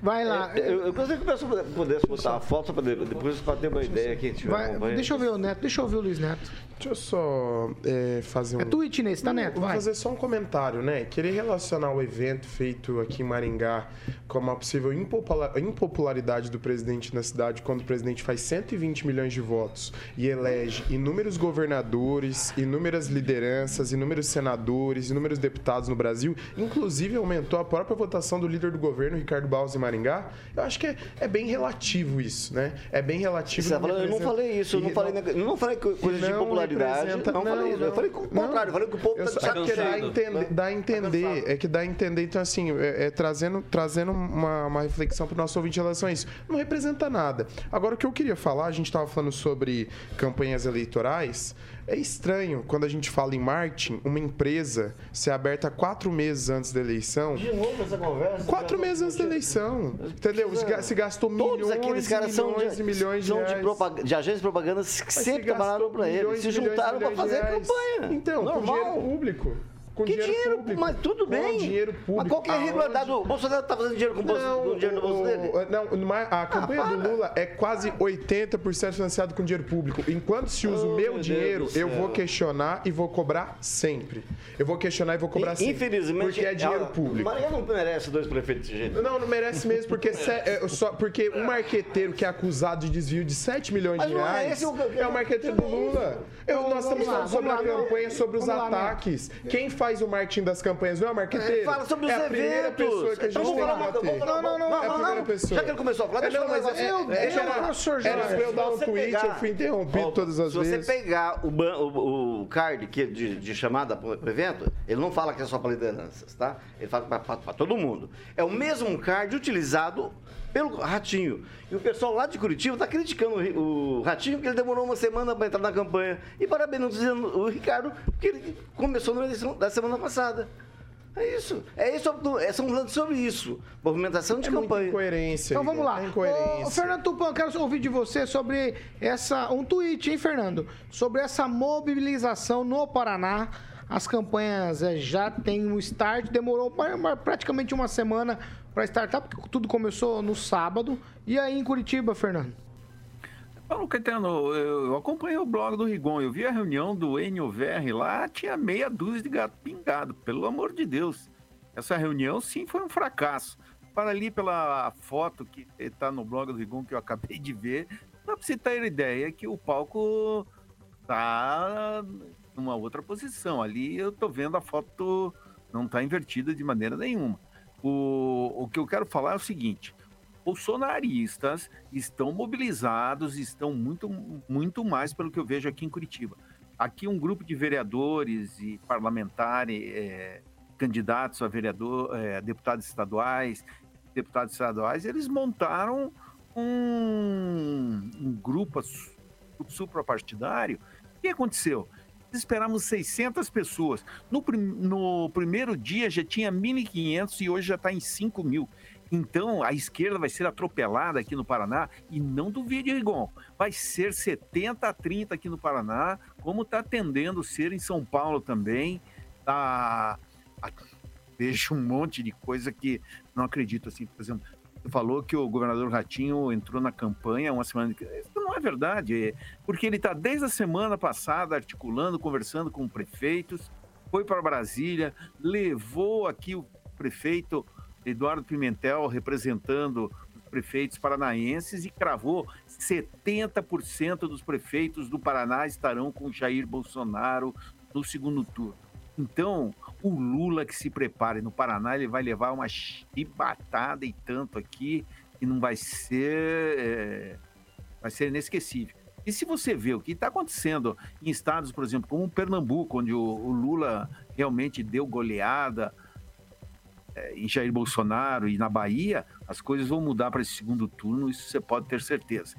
Vai lá. É, eu, eu gostaria que o pessoal pudesse botar a foto para depois para ter uma ideia aqui. Vai, deixa eu ver o Neto, deixa eu ver o Luiz Neto. Deixa eu só é, fazer um. É tweet nesse, tá, Neto? Vou Vai. fazer só um comentário, né? Querer relacionar o evento feito aqui em Maringá com uma possível impopula- impopularidade do presidente na cidade, quando o presidente faz 120 milhões de votos e elege inúmeros governadores, inúmeras lideranças, inúmeros senadores, inúmeros deputados no Brasil, inclusive aumentou a própria votação do líder do governo, Ricardo em Maringá. Eu acho que é, é bem relativo isso, né? É bem relativo. Você tá falando- eu não falei isso, eu não e falei neg- não falei co- coisa de não popularidade, representa- não falei isso, eu falei o contrário, eu falei que o povo eu tá é porque dá a entender, né? dá a entender é que dá a entender, então assim, é, é trazendo, trazendo uma, uma reflexão para o nosso ouvinte em relação a isso. Não representa nada. Agora, o que eu queria falar, a gente estava falando sobre campanhas eleitorais, é estranho quando a gente fala em marketing, uma empresa ser aberta quatro meses antes da eleição. De novo essa conversa? Quatro meses antes da eleição. Entendeu? Se ga- Se gastou Todos milhões aqueles e caras são milhões de, milhões de são de, reais. propag- de agências de propaganda que Mas se sempre trabalharam para milhões se juntaram para fazer a campanha. Então, com Normal. dinheiro público. Com Que dinheiro, dinheiro? público. Mas tudo Com bem. dinheiro público. Mas qual que é a regularidade? O Bolsonaro tá fazendo dinheiro com o bolso- com o dinheiro do bolso dele? Não, a campanha do Lula é quase 80% financiada com dinheiro público. Enquanto se usa Oh, o meu meu Deus dinheiro, eu vou questionar e vou cobrar sempre. Eu vou questionar e vou cobrar sempre. Infelizmente, Porque é dinheiro ah, público. Maringá não merece dois prefeitos desse jeito. Não, não merece mesmo, porque, se- é, só, porque um marqueteiro que é acusado de desvio de 7 milhões de não é reais é o marqueteiro do Lula. Eu- nós estamos falando sobre a não. campanha, sobre os ataques. Quem faz o marketing das campanhas não é o marqueteiro? É, fala sobre os é a primeira eventos. pessoa que a gente Vamos tem falar que bater. uma- não, não, é a não, primeira não. pessoa. Já que ele começou a falar, É, deixa eu não, falar mas um é- é- Deixa eu era- pra eu dar Se um tweet, pegar- eu fui interrompido Ó, todas as se vezes. você pegar o, ban- o, o card que é de, de chamada para o evento, ele não fala que é só para lideranças, tá? Ele fala para todo mundo. É o mesmo card utilizado pelo Ratinho. E o pessoal lá de Curitiba está criticando o Ratinho porque ele demorou uma semana para entrar na campanha. E parabenizando o Ricardo porque ele começou na eleição da semana passada. É isso. É isso. É, são falando sobre isso. Movimentação de É campanha. incoerência. Então vamos lá. É incoerência. Ô, Fernando Tupan, quero ouvir de você sobre essa. Um tweet, hein, Fernando? Sobre essa mobilização no Paraná. As campanhas eh, já tem um start, demorou pra- pra- praticamente uma semana para startar, porque tudo começou no sábado. E aí em Curitiba, Fernando? Paulo Caetano, eu eu acompanhei o blog do Rigon, eu vi a reunião do NUVR lá, tinha meia dúzia de gato pingado, pelo amor de Deus. Essa reunião, sim, foi um fracasso. Para ali, pela foto que está no blog do Rigon, que eu acabei de ver, dá para você ter ideia que o palco tá numa outra posição. Ali eu tô vendo a foto não está invertida de maneira nenhuma. O, o que eu quero falar é o seguinte: bolsonaristas estão mobilizados, estão muito, muito mais pelo que eu vejo aqui em Curitiba. Aqui um grupo de vereadores e parlamentares, é, candidatos a vereador, é, deputados estaduais, deputados estaduais, eles montaram um, um grupo suprapartidário. O que aconteceu? Esperamos 600 pessoas. No, no primeiro dia já tinha 1.500 e hoje já está em 5 mil. Então, a esquerda vai ser atropelada aqui no Paraná e não duvide, Rigon, vai ser 70 a 30 aqui no Paraná, como está tendendo ser em São Paulo também. Tá, vejo um monte de coisa que não acredito, assim, por exemplo, falou que o governador Ratinho entrou na campanha uma semana. Isso não é verdade, porque ele está desde a semana passada articulando, conversando com prefeitos, foi para Brasília, levou aqui o prefeito Eduardo Pimentel representando os prefeitos paranaenses e cravou 70% dos prefeitos do Paraná estarão com Jair Bolsonaro no segundo turno. Então, o Lula que se prepare no Paraná, ele vai levar uma chibatada e tanto aqui que não vai ser é, vai ser inesquecível. E se você vê o que está acontecendo em estados, por exemplo, como Pernambuco, onde o, o Lula realmente deu goleada, é, em Jair Bolsonaro e na Bahia, as coisas vão mudar para esse segundo turno, isso você pode ter certeza.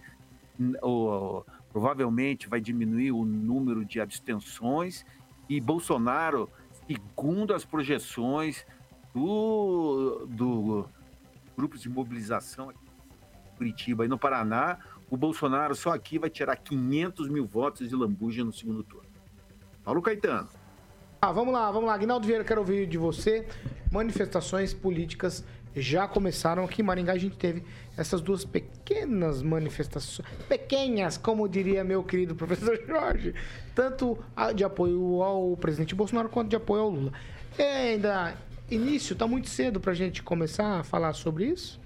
O, provavelmente vai diminuir o número de abstenções e Bolsonaro, segundo as projeções do, do grupos de mobilização aqui em Curitiba e no Paraná, o Bolsonaro só aqui vai tirar 500 mil votos de lambuja no segundo turno. Paulo Caetano. Ah, vamos lá, vamos lá. Guinaldo Vieira, quero ouvir de você. Manifestações políticas já começaram aqui em Maringá. A gente teve essas duas pequenas manifestações, pequenas, como diria meu querido [laughs] professor Jorge, tanto de apoio ao presidente Bolsonaro quanto de apoio ao Lula. É ainda início, está muito cedo para a gente começar a falar sobre isso?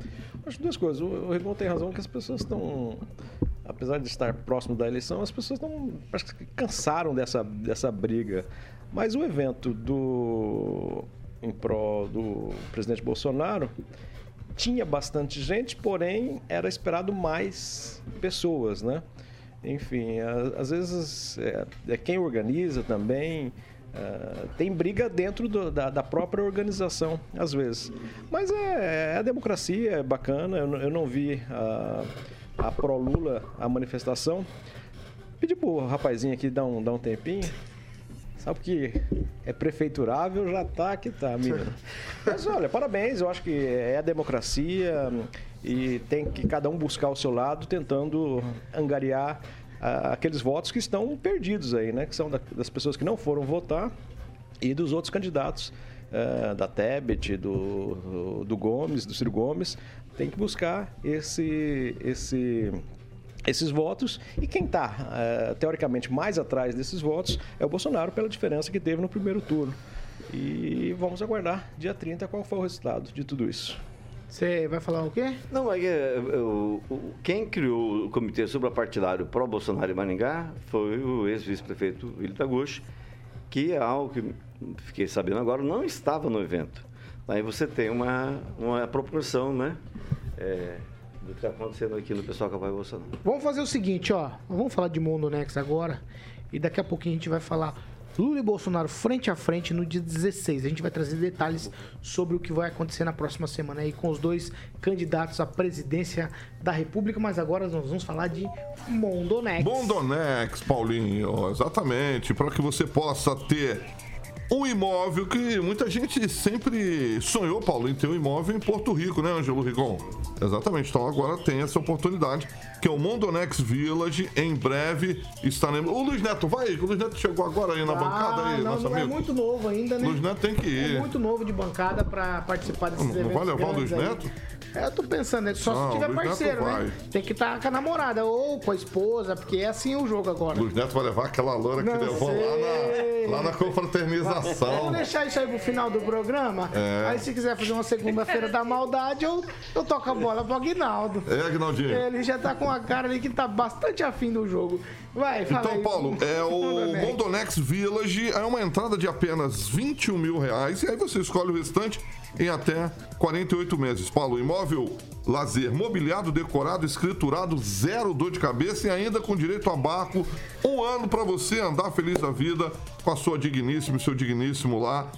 Acho duas coisas. O Rigon tem razão que as pessoas estão apesar de estar próximo da eleição, as pessoas estão parece que cansaram dessa, dessa briga mas o evento do em prol do presidente Bolsonaro tinha bastante gente, porém era esperado mais pessoas, né? Enfim, às vezes é, é quem organiza também. Uh, tem briga dentro do, da, da, própria organização, às vezes. Mas é, é a democracia, é bacana. Eu, eu não vi a, a pró-Lula, a manifestação. Pedi pro rapazinho aqui dar um, dar um tempinho. Sabe que é prefeiturável, já tá que tá, menino. [laughs] Mas olha, parabéns, eu acho que é a democracia e tem que cada um buscar o seu lado, tentando angariar ah, aqueles votos que estão perdidos aí, né? Que são da, das pessoas que não foram votar e dos outros candidatos. Uh, da Tebet, do, do, do Gomes, do Ciro Gomes, tem que buscar esse, esse esses votos e quem está, uh, eh, teoricamente, mais atrás desses votos é o Bolsonaro, pela diferença que teve no primeiro turno. E vamos aguardar dia 30 qual foi o resultado de tudo isso. Você vai falar o quê? Não, é, é, o, quem criou o comitê suprapartidário pró-Bolsonaro em Maringá foi o ex-vice-prefeito Willi Taguchi, que é algo que fiquei sabendo agora, não estava no evento. Aí você tem uma, uma proporção, né? É, do que está acontecendo aqui no pessoal que apoia Bolsonaro. Vamos fazer o seguinte, ó. Vamos falar de Mondonex agora. E daqui a pouquinho a gente vai falar Lula e Bolsonaro frente a frente no dia 16. A gente vai trazer detalhes sobre o que vai acontecer na próxima semana aí com os dois candidatos à presidência da República. Mas agora nós vamos falar de Mondonex. Mondonex, Paulinho, exatamente. Para que você possa ter um imóvel que muita gente sempre sonhou, Paulo, em ter um imóvel em Porto Rico, né, Ângelo Rigon? Exatamente. Então agora tem essa oportunidade, que é o Mondonex Village. Em breve estaremos. O Luiz Neto, vai, o Luiz Neto chegou agora aí na ah, bancada aí, não, nosso não é amigo. é muito novo ainda, né? Luiz Neto tem que ir. É muito novo de bancada para participar desses não, eventos. Não vai levar o Luiz Neto? É, eu tô pensando, né? Só não, se tiver parceiro, né? Tem que estar tá com a namorada ou com a esposa, porque é assim o jogo agora. Luiz Neto vai levar aquela loura que não levou lá na, lá na confraternização. Vamos deixar isso aí pro final do programa. É. Aí se quiser fazer uma segunda-feira da maldade, eu, eu toco a bola pro Aguinaldo. É, Aguinaldinho. Ele já tá com a cara ali que tá bastante afim do jogo. Vai, fala Então, aí. Paulo, é [laughs] o Mondonex Village, é uma entrada de apenas 21 mil reais, e aí você escolhe o restante em até 48 meses. Paulo, imóvel lazer mobiliado, decorado, escriturado, zero dor de cabeça e ainda com direito a barco. Um ano para você andar feliz da vida com a sua digníssima e seu digníssimo lá,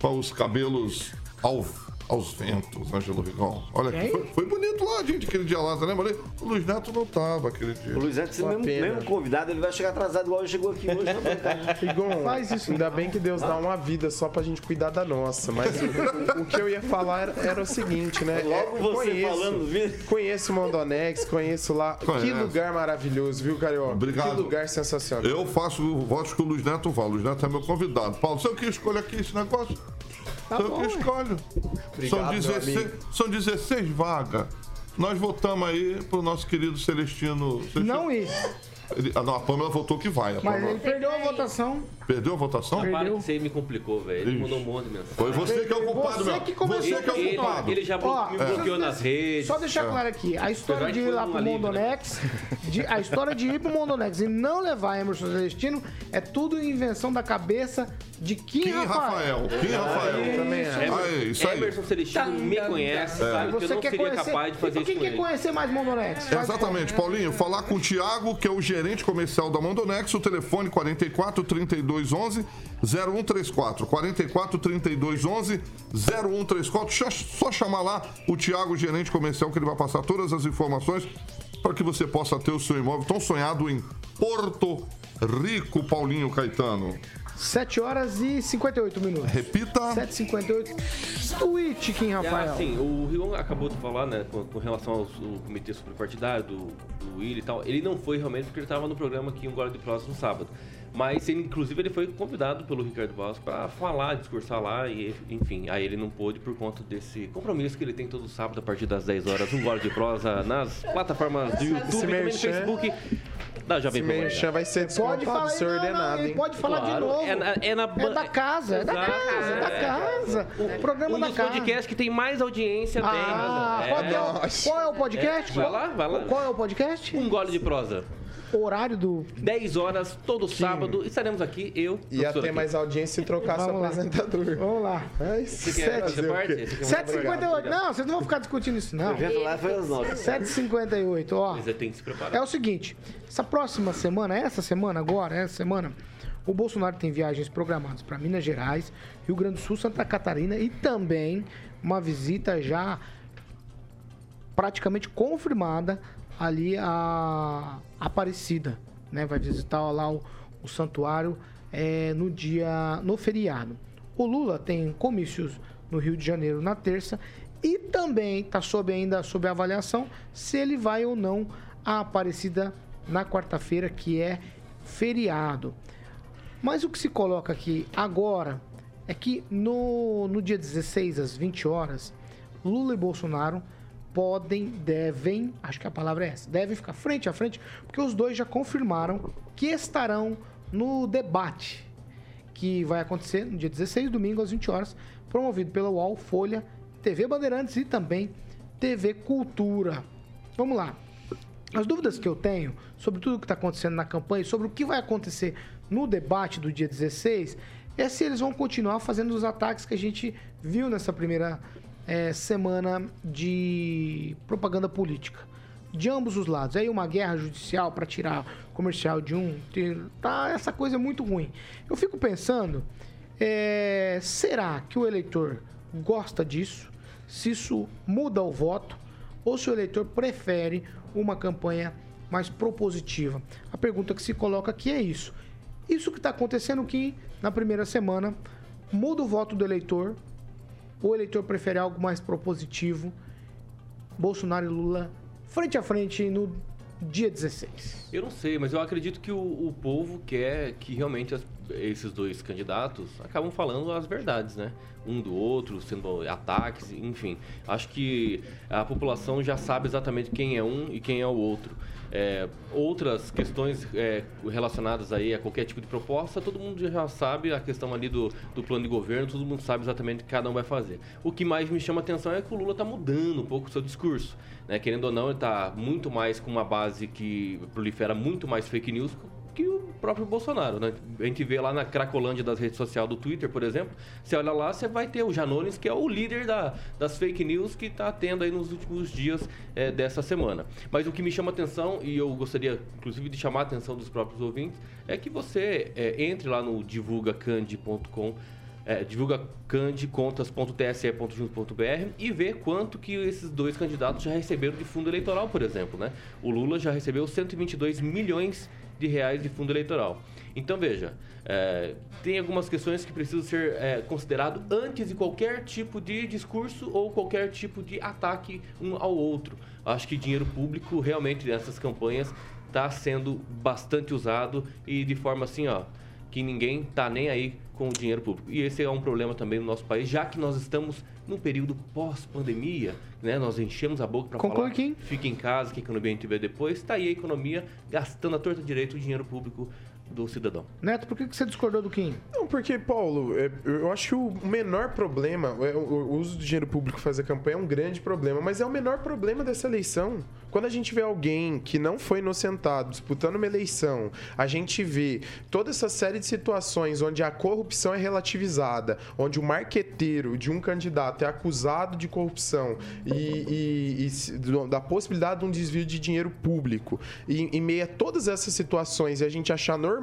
com os cabelos ao aos ventos, Ângelo Rigon. Olha aqui, foi, foi bonito lá, gente, aquele dia lá, você lembra ali? O Luiz Neto não tava aquele dia. O Luiz Neto, se mesmo, mesmo convidado, ele vai chegar atrasado igual ele chegou aqui hoje. né? [laughs] Rigon, Faz isso. ainda bem que Deus dá uma vida só pra gente cuidar da nossa. Mas o, que eu ia falar era, era o seguinte, né? Logo É, você falando, viu? Conheço o Mondonex, conheço lá. Conhece. Que lugar maravilhoso, viu, Carioca? Obrigado. Que lugar sensacional. Eu faço votos que o Luiz Neto vá. O Luiz Neto é meu convidado. Paulo, você o que escolhe aqui esse negócio? Tá o bom, que ué. escolhe. Obrigado, são, meu 16, amigo. são 16 vagas. Nós votamos aí pro nosso querido Celestino. Celestino- Não ir. Ele- ah, não, a Pâmela votou que vai. A Mas Pâmela- ele perdeu a votação. Perdeu a votação? Para que você me complicou, velho. Ele Ixi. mandou um monte de mensagem. Foi você que é o culpado, Você meu. que começou Você que é o Ele, culpado. ele já Ó, me é. bloqueou nas redes. Só deixar claro aqui, a história de ir lá pro alívio, Mondonex, de- a história de ir pro Mondonex e não levar Emerson Celestino é tudo invenção da cabeça de Kim, Kim Rafael. Rafael. Kim Rafael. também acho. Aí, isso aí. Emerson Celestino me conhece, sabe que eu Você não quer seria conhecer? capaz de fazer e isso quem quer conhecer mais Mondonex? Exatamente, Paulinho. Falar com o Thiago, que é o gerente comercial da Mondonex, o telefone 44 32 11 0134. 44 32 11 0134. Só- Só chamar lá o Thiago, gerente comercial, que ele vai passar todas as informações para que você possa ter o seu imóvel tão sonhado em Porto Rico, Paulinho Caetano. 7 horas e 58 minutos. Repita. 7h58. Tweet, Kim Rafael. Ah, sim, o Rion acabou de falar, né, com, com relação ao, ao comitê superpartidário do, do Willi e tal. Ele não foi realmente porque ele estava no programa aqui, um Gole de Prós, no sábado. Mas, ele, inclusive, ele foi convidado pelo Ricardo Barros para falar, discursar lá, e enfim, aí ele não pôde por conta desse compromisso que ele tem todo sábado a partir das 10 horas, um Gole de Prosa nas plataformas do YouTube, também no Facebook da Jovem Pan. Vai ser Pode falar, ser ordenado, hein? pode falar de Claro, novo. é na- é na ban- da casa, é da Exato, casa, é da é. casa. O programa Um da dos casa. podcasts que tem mais audiência tem. Ah, mas, qual, que é o, Nossa. qual é o podcast? Vai lá, vai lá. Qual é o podcast? Um gole de prosa. Horário do. 10 horas, todo sábado. Estaremos aqui, eu. Ia ter aqui. mais audiência se trocasse o apresentador. Vamos lá. Ai, Você quer fazer parte? Você quer- 7h58. Não, vocês não vão ficar discutindo isso, não. O evento lá foi às 9. 7h58, ó. Tem que se preparar. É o seguinte, essa próxima semana, essa semana agora, essa semana, o Bolsonaro tem viagens programadas para Minas Gerais, Rio Grande do Sul, Santa Catarina e também uma visita já praticamente confirmada ali a Aparecida, né? Vai visitar lá o, o santuário é, no dia, no feriado. O Lula tem comícios no Rio de Janeiro na terça e também está sob ainda sob avaliação se ele vai ou não a Aparecida na quarta-feira, que é feriado. Mas o que se coloca aqui agora é que no, no dia 16, às 20 horas, Lula e Bolsonaro podem, devem, acho que a palavra é essa, devem ficar frente a frente, porque os dois já confirmaram que estarão no debate que vai acontecer no dia 16, domingo, às 20 horas, promovido pela UOL, Folha, TV Bandeirantes e também TV Cultura. Vamos lá. As dúvidas que eu tenho sobre tudo o que está acontecendo na campanha e sobre o que vai acontecer no debate do dia 16 é se eles vão continuar fazendo os ataques que a gente viu nessa primeira eh, semana de propaganda política. De ambos os lados. Aí uma guerra judicial para tirar comercial de um. Tá essa coisa muito ruim. Eu fico pensando, eh, será que o eleitor gosta disso? Se isso muda o voto? Ou se o eleitor prefere uma campanha mais propositiva? A pergunta que se coloca aqui é isso. Isso que está acontecendo que na primeira semana muda o voto do eleitor. O eleitor prefere algo mais propositivo. Bolsonaro e Lula frente a frente no dia 16. Eu não sei, mas eu acredito que o, o povo quer que realmente as- esses dois candidatos acabam falando as verdades, né? Um do outro, sendo ataques, enfim. Acho que a população já sabe exatamente quem é um e quem é o outro. É, outras questões é, relacionadas aí a qualquer tipo de proposta, todo mundo já sabe a questão ali do, do plano de governo, todo mundo sabe exatamente o que cada um vai fazer. O que mais me chama atenção é que o Lula está mudando um pouco o seu discurso. Né? Querendo ou não, ele está muito mais com uma base que prolifera muito mais fake news que o próprio Bolsonaro, né? A gente vê lá na cracolândia das redes sociais do Twitter, por exemplo, você olha lá, você vai ter o Janones, que é o líder da, das fake news que está tendo aí nos últimos dias é, dessa semana. Mas o que me chama atenção, e eu gostaria, inclusive, de chamar a atenção dos próprios ouvintes, é que você é, entre lá no divulgacand.com é, divulga candicontas.tse.jus.br e vê quanto que esses dois candidatos já receberam de fundo eleitoral, por exemplo, né? O Lula já recebeu 122 milhões de reais de fundo eleitoral. Então veja, é, tem algumas questões que precisam ser é, considerado antes de qualquer tipo de discurso ou qualquer tipo de ataque um ao outro. Acho que dinheiro público realmente nessas campanhas está sendo bastante usado e de forma assim, ó, que ninguém está nem aí com o dinheiro público. E esse é um problema também no nosso país, já que nós estamos num período pós-pandemia, né? Nós enchemos a boca para falar, fica em casa, que a economia vê depois. Está aí a economia gastando a torta direito o dinheiro público do cidadão. Neto, por que você discordou do Kim? Não, porque, Paulo, é, eu acho que o menor problema, é, o uso do dinheiro público para fazer campanha é um grande problema, mas é o menor problema dessa eleição. Quando a gente vê alguém que não foi inocentado disputando uma eleição, a gente vê toda essa série de situações onde a corrupção é relativizada, onde o marqueteiro de um candidato é acusado de corrupção e, e- e da possibilidade de um desvio de dinheiro público, e em meio a todas essas situações e a gente achar normal,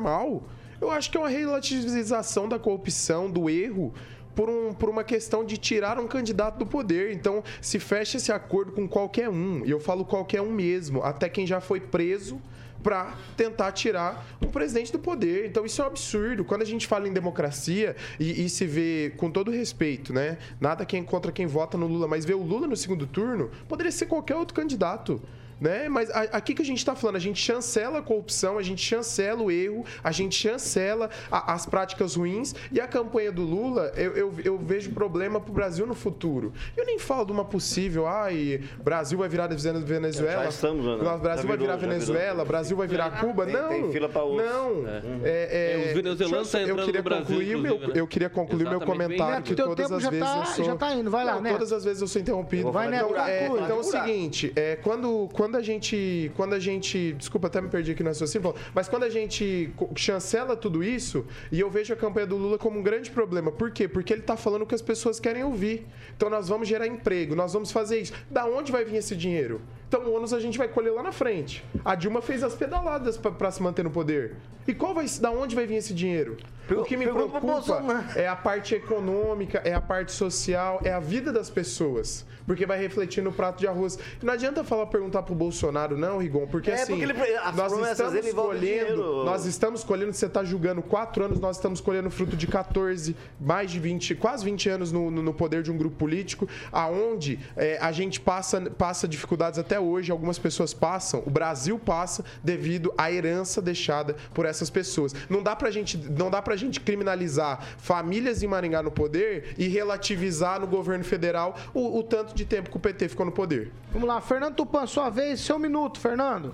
eu acho que é uma relativização da corrupção, do erro, por, um, por uma questão de tirar um candidato do poder. Então, se fecha esse acordo com qualquer um, e eu falo qualquer um mesmo, até quem já foi preso para tentar tirar um presidente do poder. Então isso é um absurdo. Quando a gente fala em democracia e, e se vê com todo respeito, né? Nada quem contra quem vota no Lula, mas ver o Lula no segundo turno poderia ser qualquer outro candidato. Né? Mas a- aqui que a gente está falando, a gente chancela a corrupção, a gente chancela o erro, a gente chancela a- as práticas ruins e a campanha do Lula, eu, eu, eu vejo problema para o Brasil no futuro. Eu nem falo de uma possível, ai, Brasil vai virar Venezuela, Já estamos, né? Brasil Já vai virar. Venezuela, Brasil vai virar Cuba. Tem- não, tem fila outros. não. É. É, é, É, os venezuelanos estão entrando eu queria no Brasil, concluir o meu, né? Eu queria concluir meu Exatamente, bem comentário, que todas as vezes tá- eu sou... já tá indo, vai lá, Neto. Todas as vezes eu sou interrompido. Vai, Neto, então, é, então é o seguinte, é, quando, quando a gente... Quando a gente... Desculpa, até me perdi aqui no raciocínio, mas quando a gente chancela tudo isso, e eu vejo a campanha do Lula como um grande problema. Por quê? Porque ele tá falando o que as pessoas querem ouvir. Então nós vamos gerar emprego, nós vamos fazer isso. Da onde vai vir esse dinheiro? Então o ônus a gente vai colher lá na frente. A Dilma fez as pedaladas pra- pra se manter no poder. E qual vai, da onde vai vir esse dinheiro? O que me preocupa é a parte econômica, é a parte social, é a vida das pessoas. Porque vai refletir no prato de arroz. Não adianta falar, perguntar pro Bolsonaro, não, Rigon, porque É, assim, porque ele- as nós estamos colhendo, nós estamos colhendo, você está julgando quatro anos, nós estamos colhendo fruto de 14, mais de 20, quase 20 anos no, no- no poder de um grupo político, aonde é, a gente passa, passa dificuldades até hoje, algumas pessoas passam, o Brasil passa devido à herança deixada por essas pessoas. Não dá pra gente, não dá pra gente criminalizar famílias em Maringá no poder e relativizar no governo federal o, o tanto de tempo que o PT ficou no poder. Vamos lá, Fernando Tupan, sua vez, seu minuto, Fernando.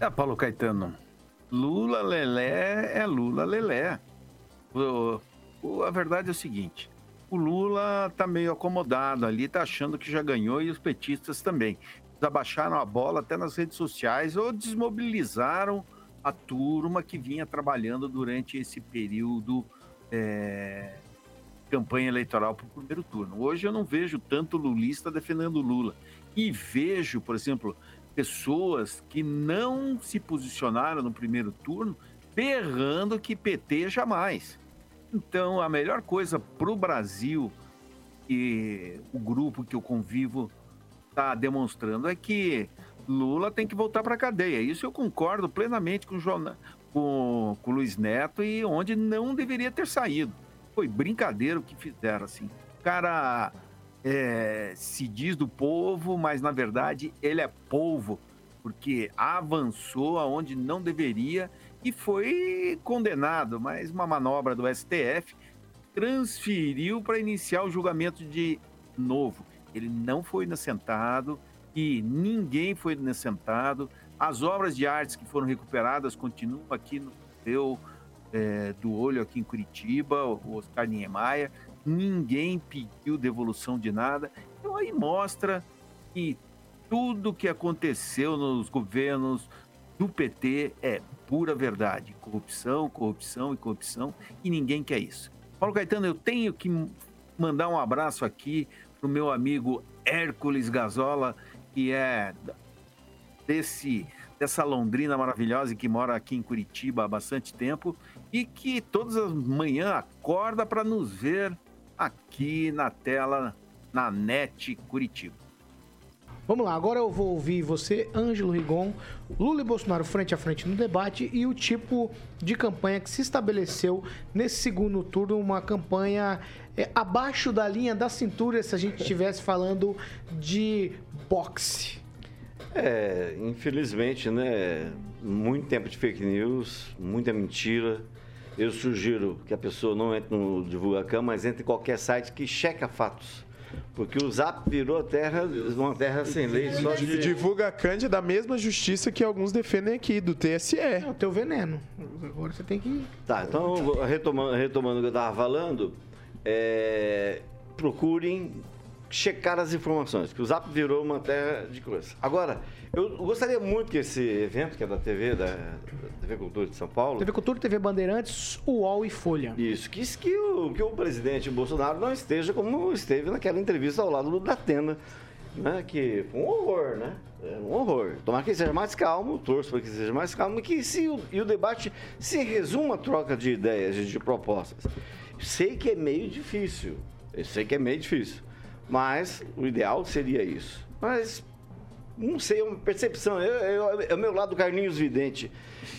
É, Paulo Caetano. Lula Lelé é Lula Lelé. O- o- a verdade é o seguinte: o Lula tá meio acomodado ali, tá achando que já ganhou e os petistas também. Abaixaram a bola até nas redes sociais ou desmobilizaram a turma que vinha trabalhando durante esse período é, campanha eleitoral para o primeiro turno. Hoje eu não vejo tanto lulista defendendo Lula. E vejo, por exemplo, pessoas que não se posicionaram no primeiro turno berrando que PT jamais. Então, a melhor coisa para o Brasil, e o grupo que eu convivo está demonstrando, é que Lula tem que voltar para a cadeia. Isso eu concordo plenamente com o, Jorna- com, com o Luiz Neto e onde não deveria ter saído. Foi brincadeira o que fizeram, assim. O cara é, se diz do povo, mas na verdade ele é polvo, porque avançou aonde não deveria e foi condenado, mas uma manobra do STF transferiu para iniciar o julgamento de novo. Ele não foi inocentado e ninguém foi inocentado. As obras de artes que foram recuperadas continuam aqui no Museu é, do Olho, aqui em Curitiba, o Oscar Niemeyer. Ninguém pediu devolução de nada. Então aí mostra que tudo que aconteceu nos governos do PT é pura verdade. Corrupção, corrupção e corrupção, e ninguém quer isso. Paulo Caetano, eu tenho que mandar um abraço aqui pro meu amigo Hércules Gazola, que é desse dessa Londrina maravilhosa e que mora aqui em Curitiba há bastante tempo e que todas as manhãs acorda para nos ver aqui na tela na NET Curitiba. Vamos lá, agora eu vou ouvir você, Ângelo Rigon, Lula e Bolsonaro frente a frente no debate e o tipo de campanha que se estabeleceu nesse segundo turno, uma campanha é, abaixo da linha da cintura, se a gente estivesse falando de boxe. É, infelizmente, né? Muito tempo de fake news, muita mentira. Eu sugiro que a pessoa não entre no Divulgacam, mas entre em qualquer site que checa fatos. Porque o Zap virou terra, uma terra sem lei. Só de... divulga a Cândia da mesma justiça que alguns defendem aqui, do TSE. É o teu veneno. Agora você tem que. Tá, então, retomando, retomando o que eu estava falando, é, procurem checar as informações, que o Zap virou uma terra de coisa. Agora, eu gostaria muito que esse evento, que é da TV, da, da TV Cultura de São Paulo, TV Cultura, TV Bandeirantes, UOL e Folha. isso, que, que, o, que o presidente Bolsonaro não esteja como esteve naquela entrevista ao lado do Datena, né? Que foi um horror, né? É um horror. Tomara que ele seja mais calmo, torço para que ele seja mais calmo e que se o, e o debate se resuma a troca de ideias, de, de propostas. Sei que é meio difícil, eu sei que é meio difícil, mas o ideal seria isso. Mas não sei, é uma percepção. Eu, eu- é o meu lado Carlinhos Vidente.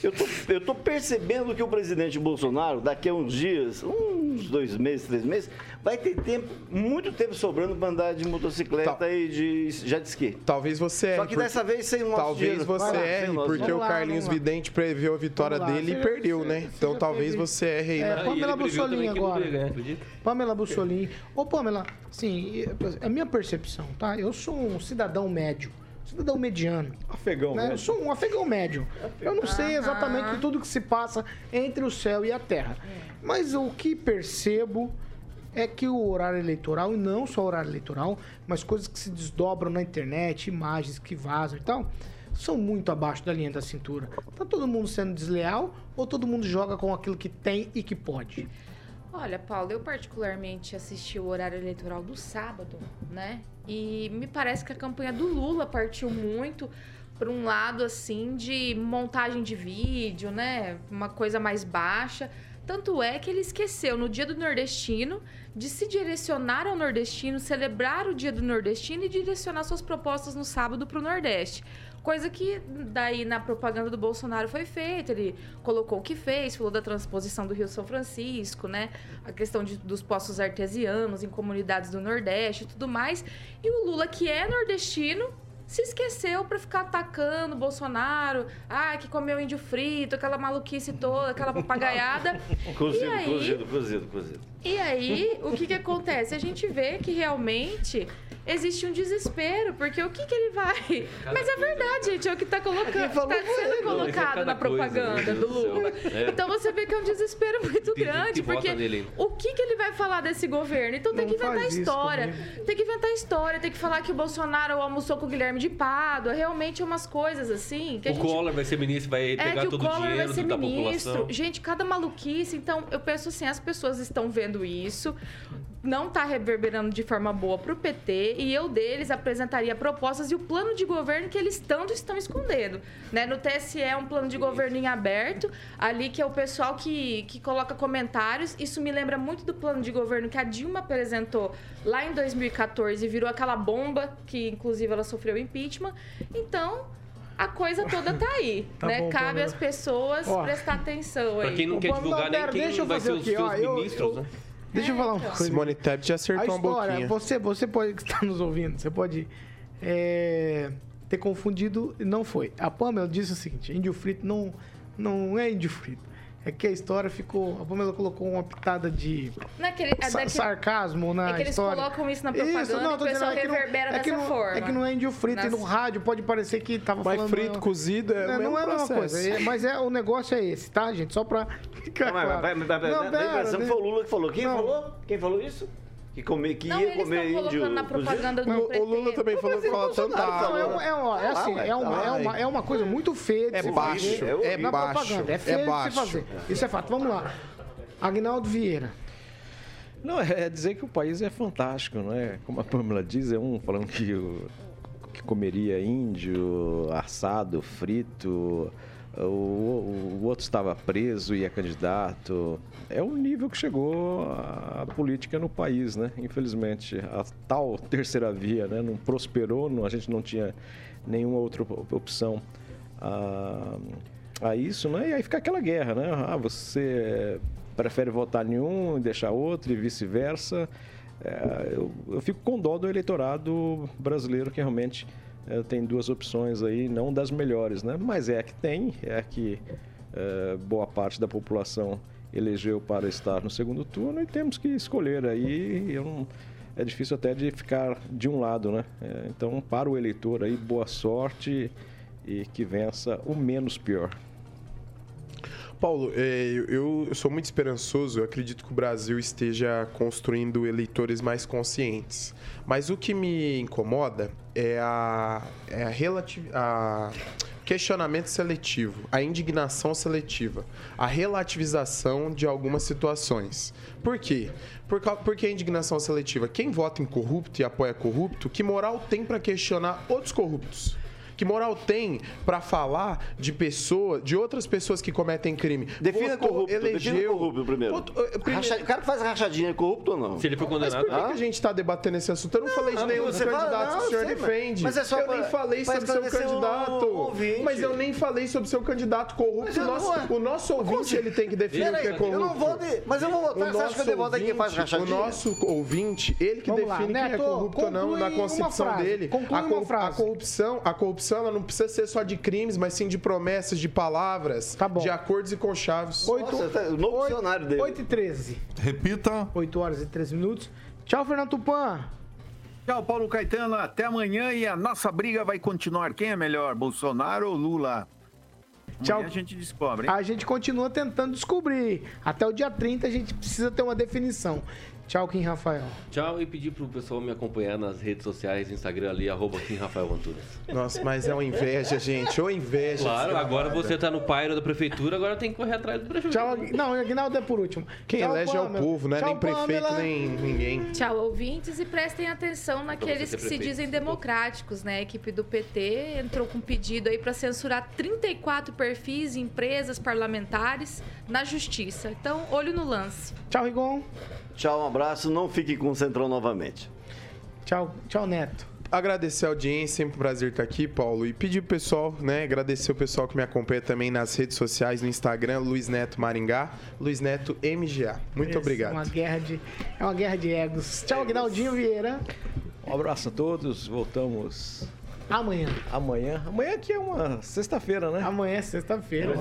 Eu tô, eu tô percebendo que o presidente Bolsonaro, daqui a uns dias, uns dois meses, três meses, vai ter tempo, muito tempo sobrando para andar de motocicleta e de jet ski. Talvez você erre. Só que dessa vez sem o nosso Talvez dinheiro. você lá, erre, porque dinheiro. o Carlinhos Vidente previu a vitória lá, dele e perdeu, você- né? você Então talvez você erre aí. É, na- Pamela Bussolini agora. acredita? Pamela Bussolini. Ô, Pamela, sim, é a minha percepção, tá? Eu sou um cidadão médio. Cidadão mediano. Afegão, né? médio. Eu sou um afegão médio. Eu não sei exatamente tudo que se passa entre o céu e a terra. Mas o que percebo é que o horário eleitoral, e não só o horário eleitoral, mas coisas que se desdobram na internet, imagens que vazam e tal, são muito abaixo da linha da cintura. Tá todo mundo sendo desleal ou todo mundo joga com aquilo que tem e que pode? Olha, Paulo, eu particularmente assisti o horário eleitoral do sábado, né? E me parece que a campanha do Lula partiu muito para um lado assim de montagem de vídeo, né? Uma coisa mais baixa. Tanto é que ele esqueceu no dia do nordestino de se direcionar ao nordestino, celebrar o dia do nordestino e direcionar suas propostas no sábado para o Nordeste. Coisa que daí na propaganda do Bolsonaro foi feita. Ele colocou o que fez, falou da transposição do Rio São Francisco, né? A questão de- dos poços artesianos em comunidades do Nordeste e tudo mais. E o Lula, que é nordestino, se esqueceu para ficar atacando o Bolsonaro. Ah, que comeu índio frito, aquela maluquice toda, aquela [laughs] papagaiada. Cozido, aí, cozido, cozido, cozido. E aí, o que que acontece? A gente vê que realmente existe um desespero, porque o que que ele vai... Mas é verdade, gente, é o que tá colocando, tá sendo colocado cada na coisa, propaganda meu do. Lula. É. Então você vê que é um desespero muito Tem grande, que porque o que que ele vai falar desse governo? Então tem Não que inventar história. comigo. Tem que inventar história, tem que falar que o Bolsonaro almoçou com o Guilherme de Pádua, realmente é umas coisas assim que a O gente Collor vai ser ministro, vai é pegar que o todo o Collor vai dinheiro ser da ministro. população. Gente, cada maluquice. Então, eu penso assim, as pessoas estão vendo isso, não tá reverberando de forma boa pro PT, e eu deles apresentaria propostas e o plano de governo que eles tanto estão escondendo. Né? No TSE é um plano de governo em aberto, ali que é o pessoal que, que coloca comentários. Isso me lembra muito do plano de governo que a Dilma apresentou lá em 2014 e virou aquela bomba, que inclusive ela sofreu impeachment. Então, a coisa toda tá aí, [laughs] Tá né? bom, Cabe às pessoas Ó. prestar atenção aí. Pra quem não quer divulgar nem pera, quem deixa eu vai ser fazer os aqui, seus ó, eu- ministros, eu- né? Deixa eu falar uma coisa. Simone Tebet já A acertou uma história, boquinha. você, você pode [laughs] que está nos ouvindo, você pode é, ter confundido e não foi. A Pamela disse o seguinte: índio frito não, não é índio frito. É que a história ficou. A Pamela colocou uma pitada de Naquele, é sa- daquele- sarcasmo na é que eles história. colocam isso na propaganda e o tô dizendo, é que não- reverbera é que dessa não, forma. É que não é índio frito e no Nas- rádio pode parecer que tava Mas falando. frito, cozido é não, não é a mesma processo. coisa. é- mas é, o negócio é esse, tá, gente? Só pra ficar Não, mas, claro. vai, vai, vai, Não, pera, deixa- foi o Lula que falou. Quem Não. falou? Quem falou isso? Que, come, que Não, ia eles comer estão índio. na propaganda do O Lula também falou que fala tanto Não, é, água. uma- é, uma- é assim, Ah, é uma, é, uma, é uma coisa muito feia de É se baixo, fazer é na baixo, propaganda. É é feio de se baixo. fazer. Isso é fato. Vamos lá. Agnaldo Vieira. Não, é dizer que o país é fantástico, não é? Como a Pamela diz, é um falando que, que comeria índio, assado, frito, o, o- outro estava preso e é candidato. É o nível que chegou a política no país, né? Infelizmente, a tal terceira via né? não prosperou, não- a gente não tinha nenhuma outra op- opção a, a isso, né? E aí fica aquela guerra, né? Ah, você prefere votar em um e deixar outro e vice-versa. É, eu, eu fico com dó do eleitorado brasileiro que realmente é, tem duas opções aí, não das melhores, né? Mas é a que tem, é a que é, boa parte da população elegeu para estar no segundo turno e temos que escolher aí. Não- é difícil até de ficar de um lado, né? É, então, para o eleitor aí, boa sorte e que vença o menos pior. Paulo, é, eu, sou muito esperançoso. Eu acredito que o Brasil esteja construindo eleitores mais conscientes. Mas o que me incomoda é a, é a, questionamento seletivo, a indignação seletiva, a relativização de algumas situações. Por quê? Por, por que a indignação seletiva? Quem vota em corrupto e apoia corrupto, que moral tem para questionar outros corruptos? Que moral tem para falar de pessoa, de outras pessoas que cometem crime? Defina Votou, corrupto, defina elegeu. corrupto primeiro. Votou- eh, primeiro- Racha- O cara que faz rachadinha é corrupto ou não? Se ele for Mas condenado. por que, que a gente está debatendo esse assunto? Eu não, falei de não, nenhum dos candidatos não, que o senhor sei, mas- defende. mas é só eu pra- nem falei pra sobre seu candidato. ouvinte. mas eu nem falei sobre seu candidato corrupto. Mas não- nosso, o nosso ouvinte ele tem que definir o que é corrupto. eu não vou de- mas eu vou votar. O Você acha que eu nosso devo votar em quem faz ouvinte- rachadinha? O nosso ouvinte, ele que Vamos lá, define quem é corrupto ou não na concepção dele. conclui a, uma corru- frase. a corrupção, corrupção ela não precisa ser só de crimes, mas sim de promessas, de palavras, Tá bom. de acordos e conchavos. Oito, Nossa, tá- o novo oito- dicionário dele. 8 e 13. Repita. 8 horas e 13 minutos. Tchau, Fernando Tupan. Tchau, Paulo Caetano. Até amanhã e a nossa briga vai continuar. Quem é melhor, Bolsonaro ou Lula? Amanhã Tchau. a gente descobre, hein? A gente continua tentando descobrir. Até o dia 30 a gente precisa ter uma definição. Tchau, Kim Rafael. Tchau e pedir pro pessoal me acompanhar nas redes sociais, Instagram ali, arroba Kim Rafael Antunes. Nossa, mas é uma inveja, gente. Ou inveja. Claro, agora você tá no pairo da prefeitura, agora tem que correr atrás do prejuízo. Tchau, não, Aguinaldo é por último. Quem Tchau, elege é o povo, não é Tchau, nem prefeito, Pamela. nem ninguém. Tchau, ouvintes, e prestem atenção naqueles que se prefeito, dizem democráticos, né? A equipe do PT entrou com um pedido aí para censurar 34 perfis, empresas, parlamentares na justiça. Então, olho no lance. Tchau, Rigon. Tchau, um abraço. Não fique com o Centrão novamente. Tchau, tchau, Neto. Agradecer a audiência, sempre um prazer estar aqui, Paulo. E pedir pro pessoal, né? Agradecer o pessoal que me acompanha também nas redes sociais, no Instagram, Luiz Neto Maringá, Luiz Neto MGA. Muito Esse obrigado. É uma guerra de, é uma guerra de egos. Tchau, Aguinaldinho Vieira. Um abraço a todos, voltamos Amanhã. amanhã. Amanhã que é uma sexta-feira, né? Amanhã é sexta-feira.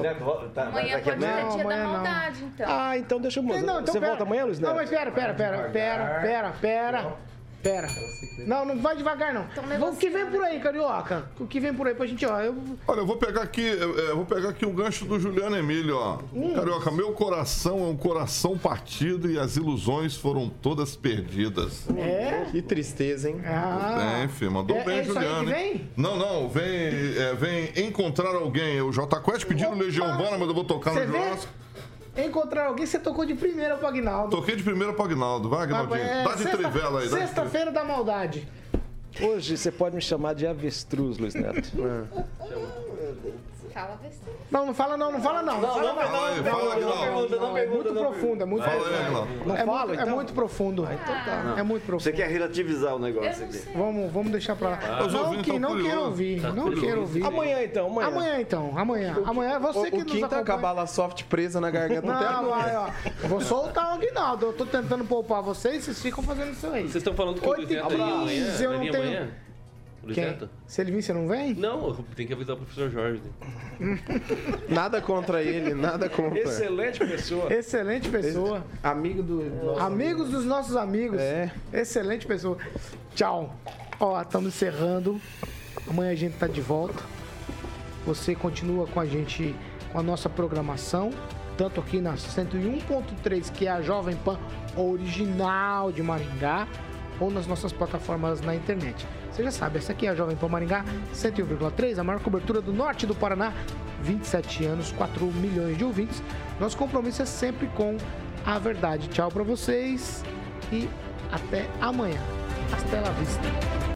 Tá, Amanhã pode ser Não, dia da amanhã não. maldade, então. Ah, então deixa eu mudar. Não, então Você pera. volta amanhã, Luiz Neto? Não, mas pera, pera, pera, pera, pera, pera. Pera. Não, não vai devagar, não. Então o que vem por aí, Carioca? O que vem por aí pra gente, ó. Eu... Olha, eu vou pegar aqui, eu, eu vou pegar aqui o gancho do Juliano Emílio, ó. Hum. Carioca, meu coração é um coração partido e as ilusões foram todas perdidas. É? Que tristeza, hein? Ah. É, filho, mandou É- bem, é isso aí Juliano. vem? Não, não, vem, é, vem encontrar alguém. O J Quest pediu Legião Urbana, mas eu vou tocar Você no vê? Encontrar alguém, você tocou de primeira pro Aguinaldo. Toquei de primeira pro Agnaldo. Vai, Agnaldinho. É, Dá de sexta- trivela aí. Sexta-feira da maldade. Hoje você pode me chamar de avestruz, Luiz Neto. [laughs] Cala besteira. Não, não fala não, não fala não. Não, fala não. Fala Agnaldo. Não, é muito profundo, é muito aí, profundo. Agnaldo. É, fala, muito, é muito profundo. É muito profundo. Você quer relativizar o negócio aqui. Vamos, vamos deixar pra lá. Os não que, não quero ouvir, não curioso. quero ouvir. Amanhã então, amanhã. Amanhã então, amanhã. Amanhã é você O, que o nos Kim tá com a acompanha. bala soft presa na garganta até Não, agora. Vou soltar o Aguinaldo. Eu tô tentando poupar vocês, vocs ficam fazendo isso aí. Vocês estão falando que o e amanhã? quinze, eu não tenho-? O Luiz Quem? Neto? Se ele vir, você não vem? Não, tem que avisar o professor Jorge. [laughs] Nada contra ele, nada contra. Excelente pessoa. Excelente pessoa. Amigo do. nosso Amigos dos nossos amigos. É. Excelente pessoa. Tchau. Ó, estamos encerrando. Amanhã a gente tá de volta. Você continua com a gente, com a nossa programação. tanto aqui na 101.3, que é a Jovem Pan original de Maringá, ou nas nossas plataformas na internet. Você já sabe, essa aqui é a Jovem Pan Maringá 101,3, a maior cobertura do norte do Paraná, 27 anos, 4 milhões de ouvintes. Nosso compromisso é sempre com a verdade. Tchau para vocês e até amanhã. Hasta la vista.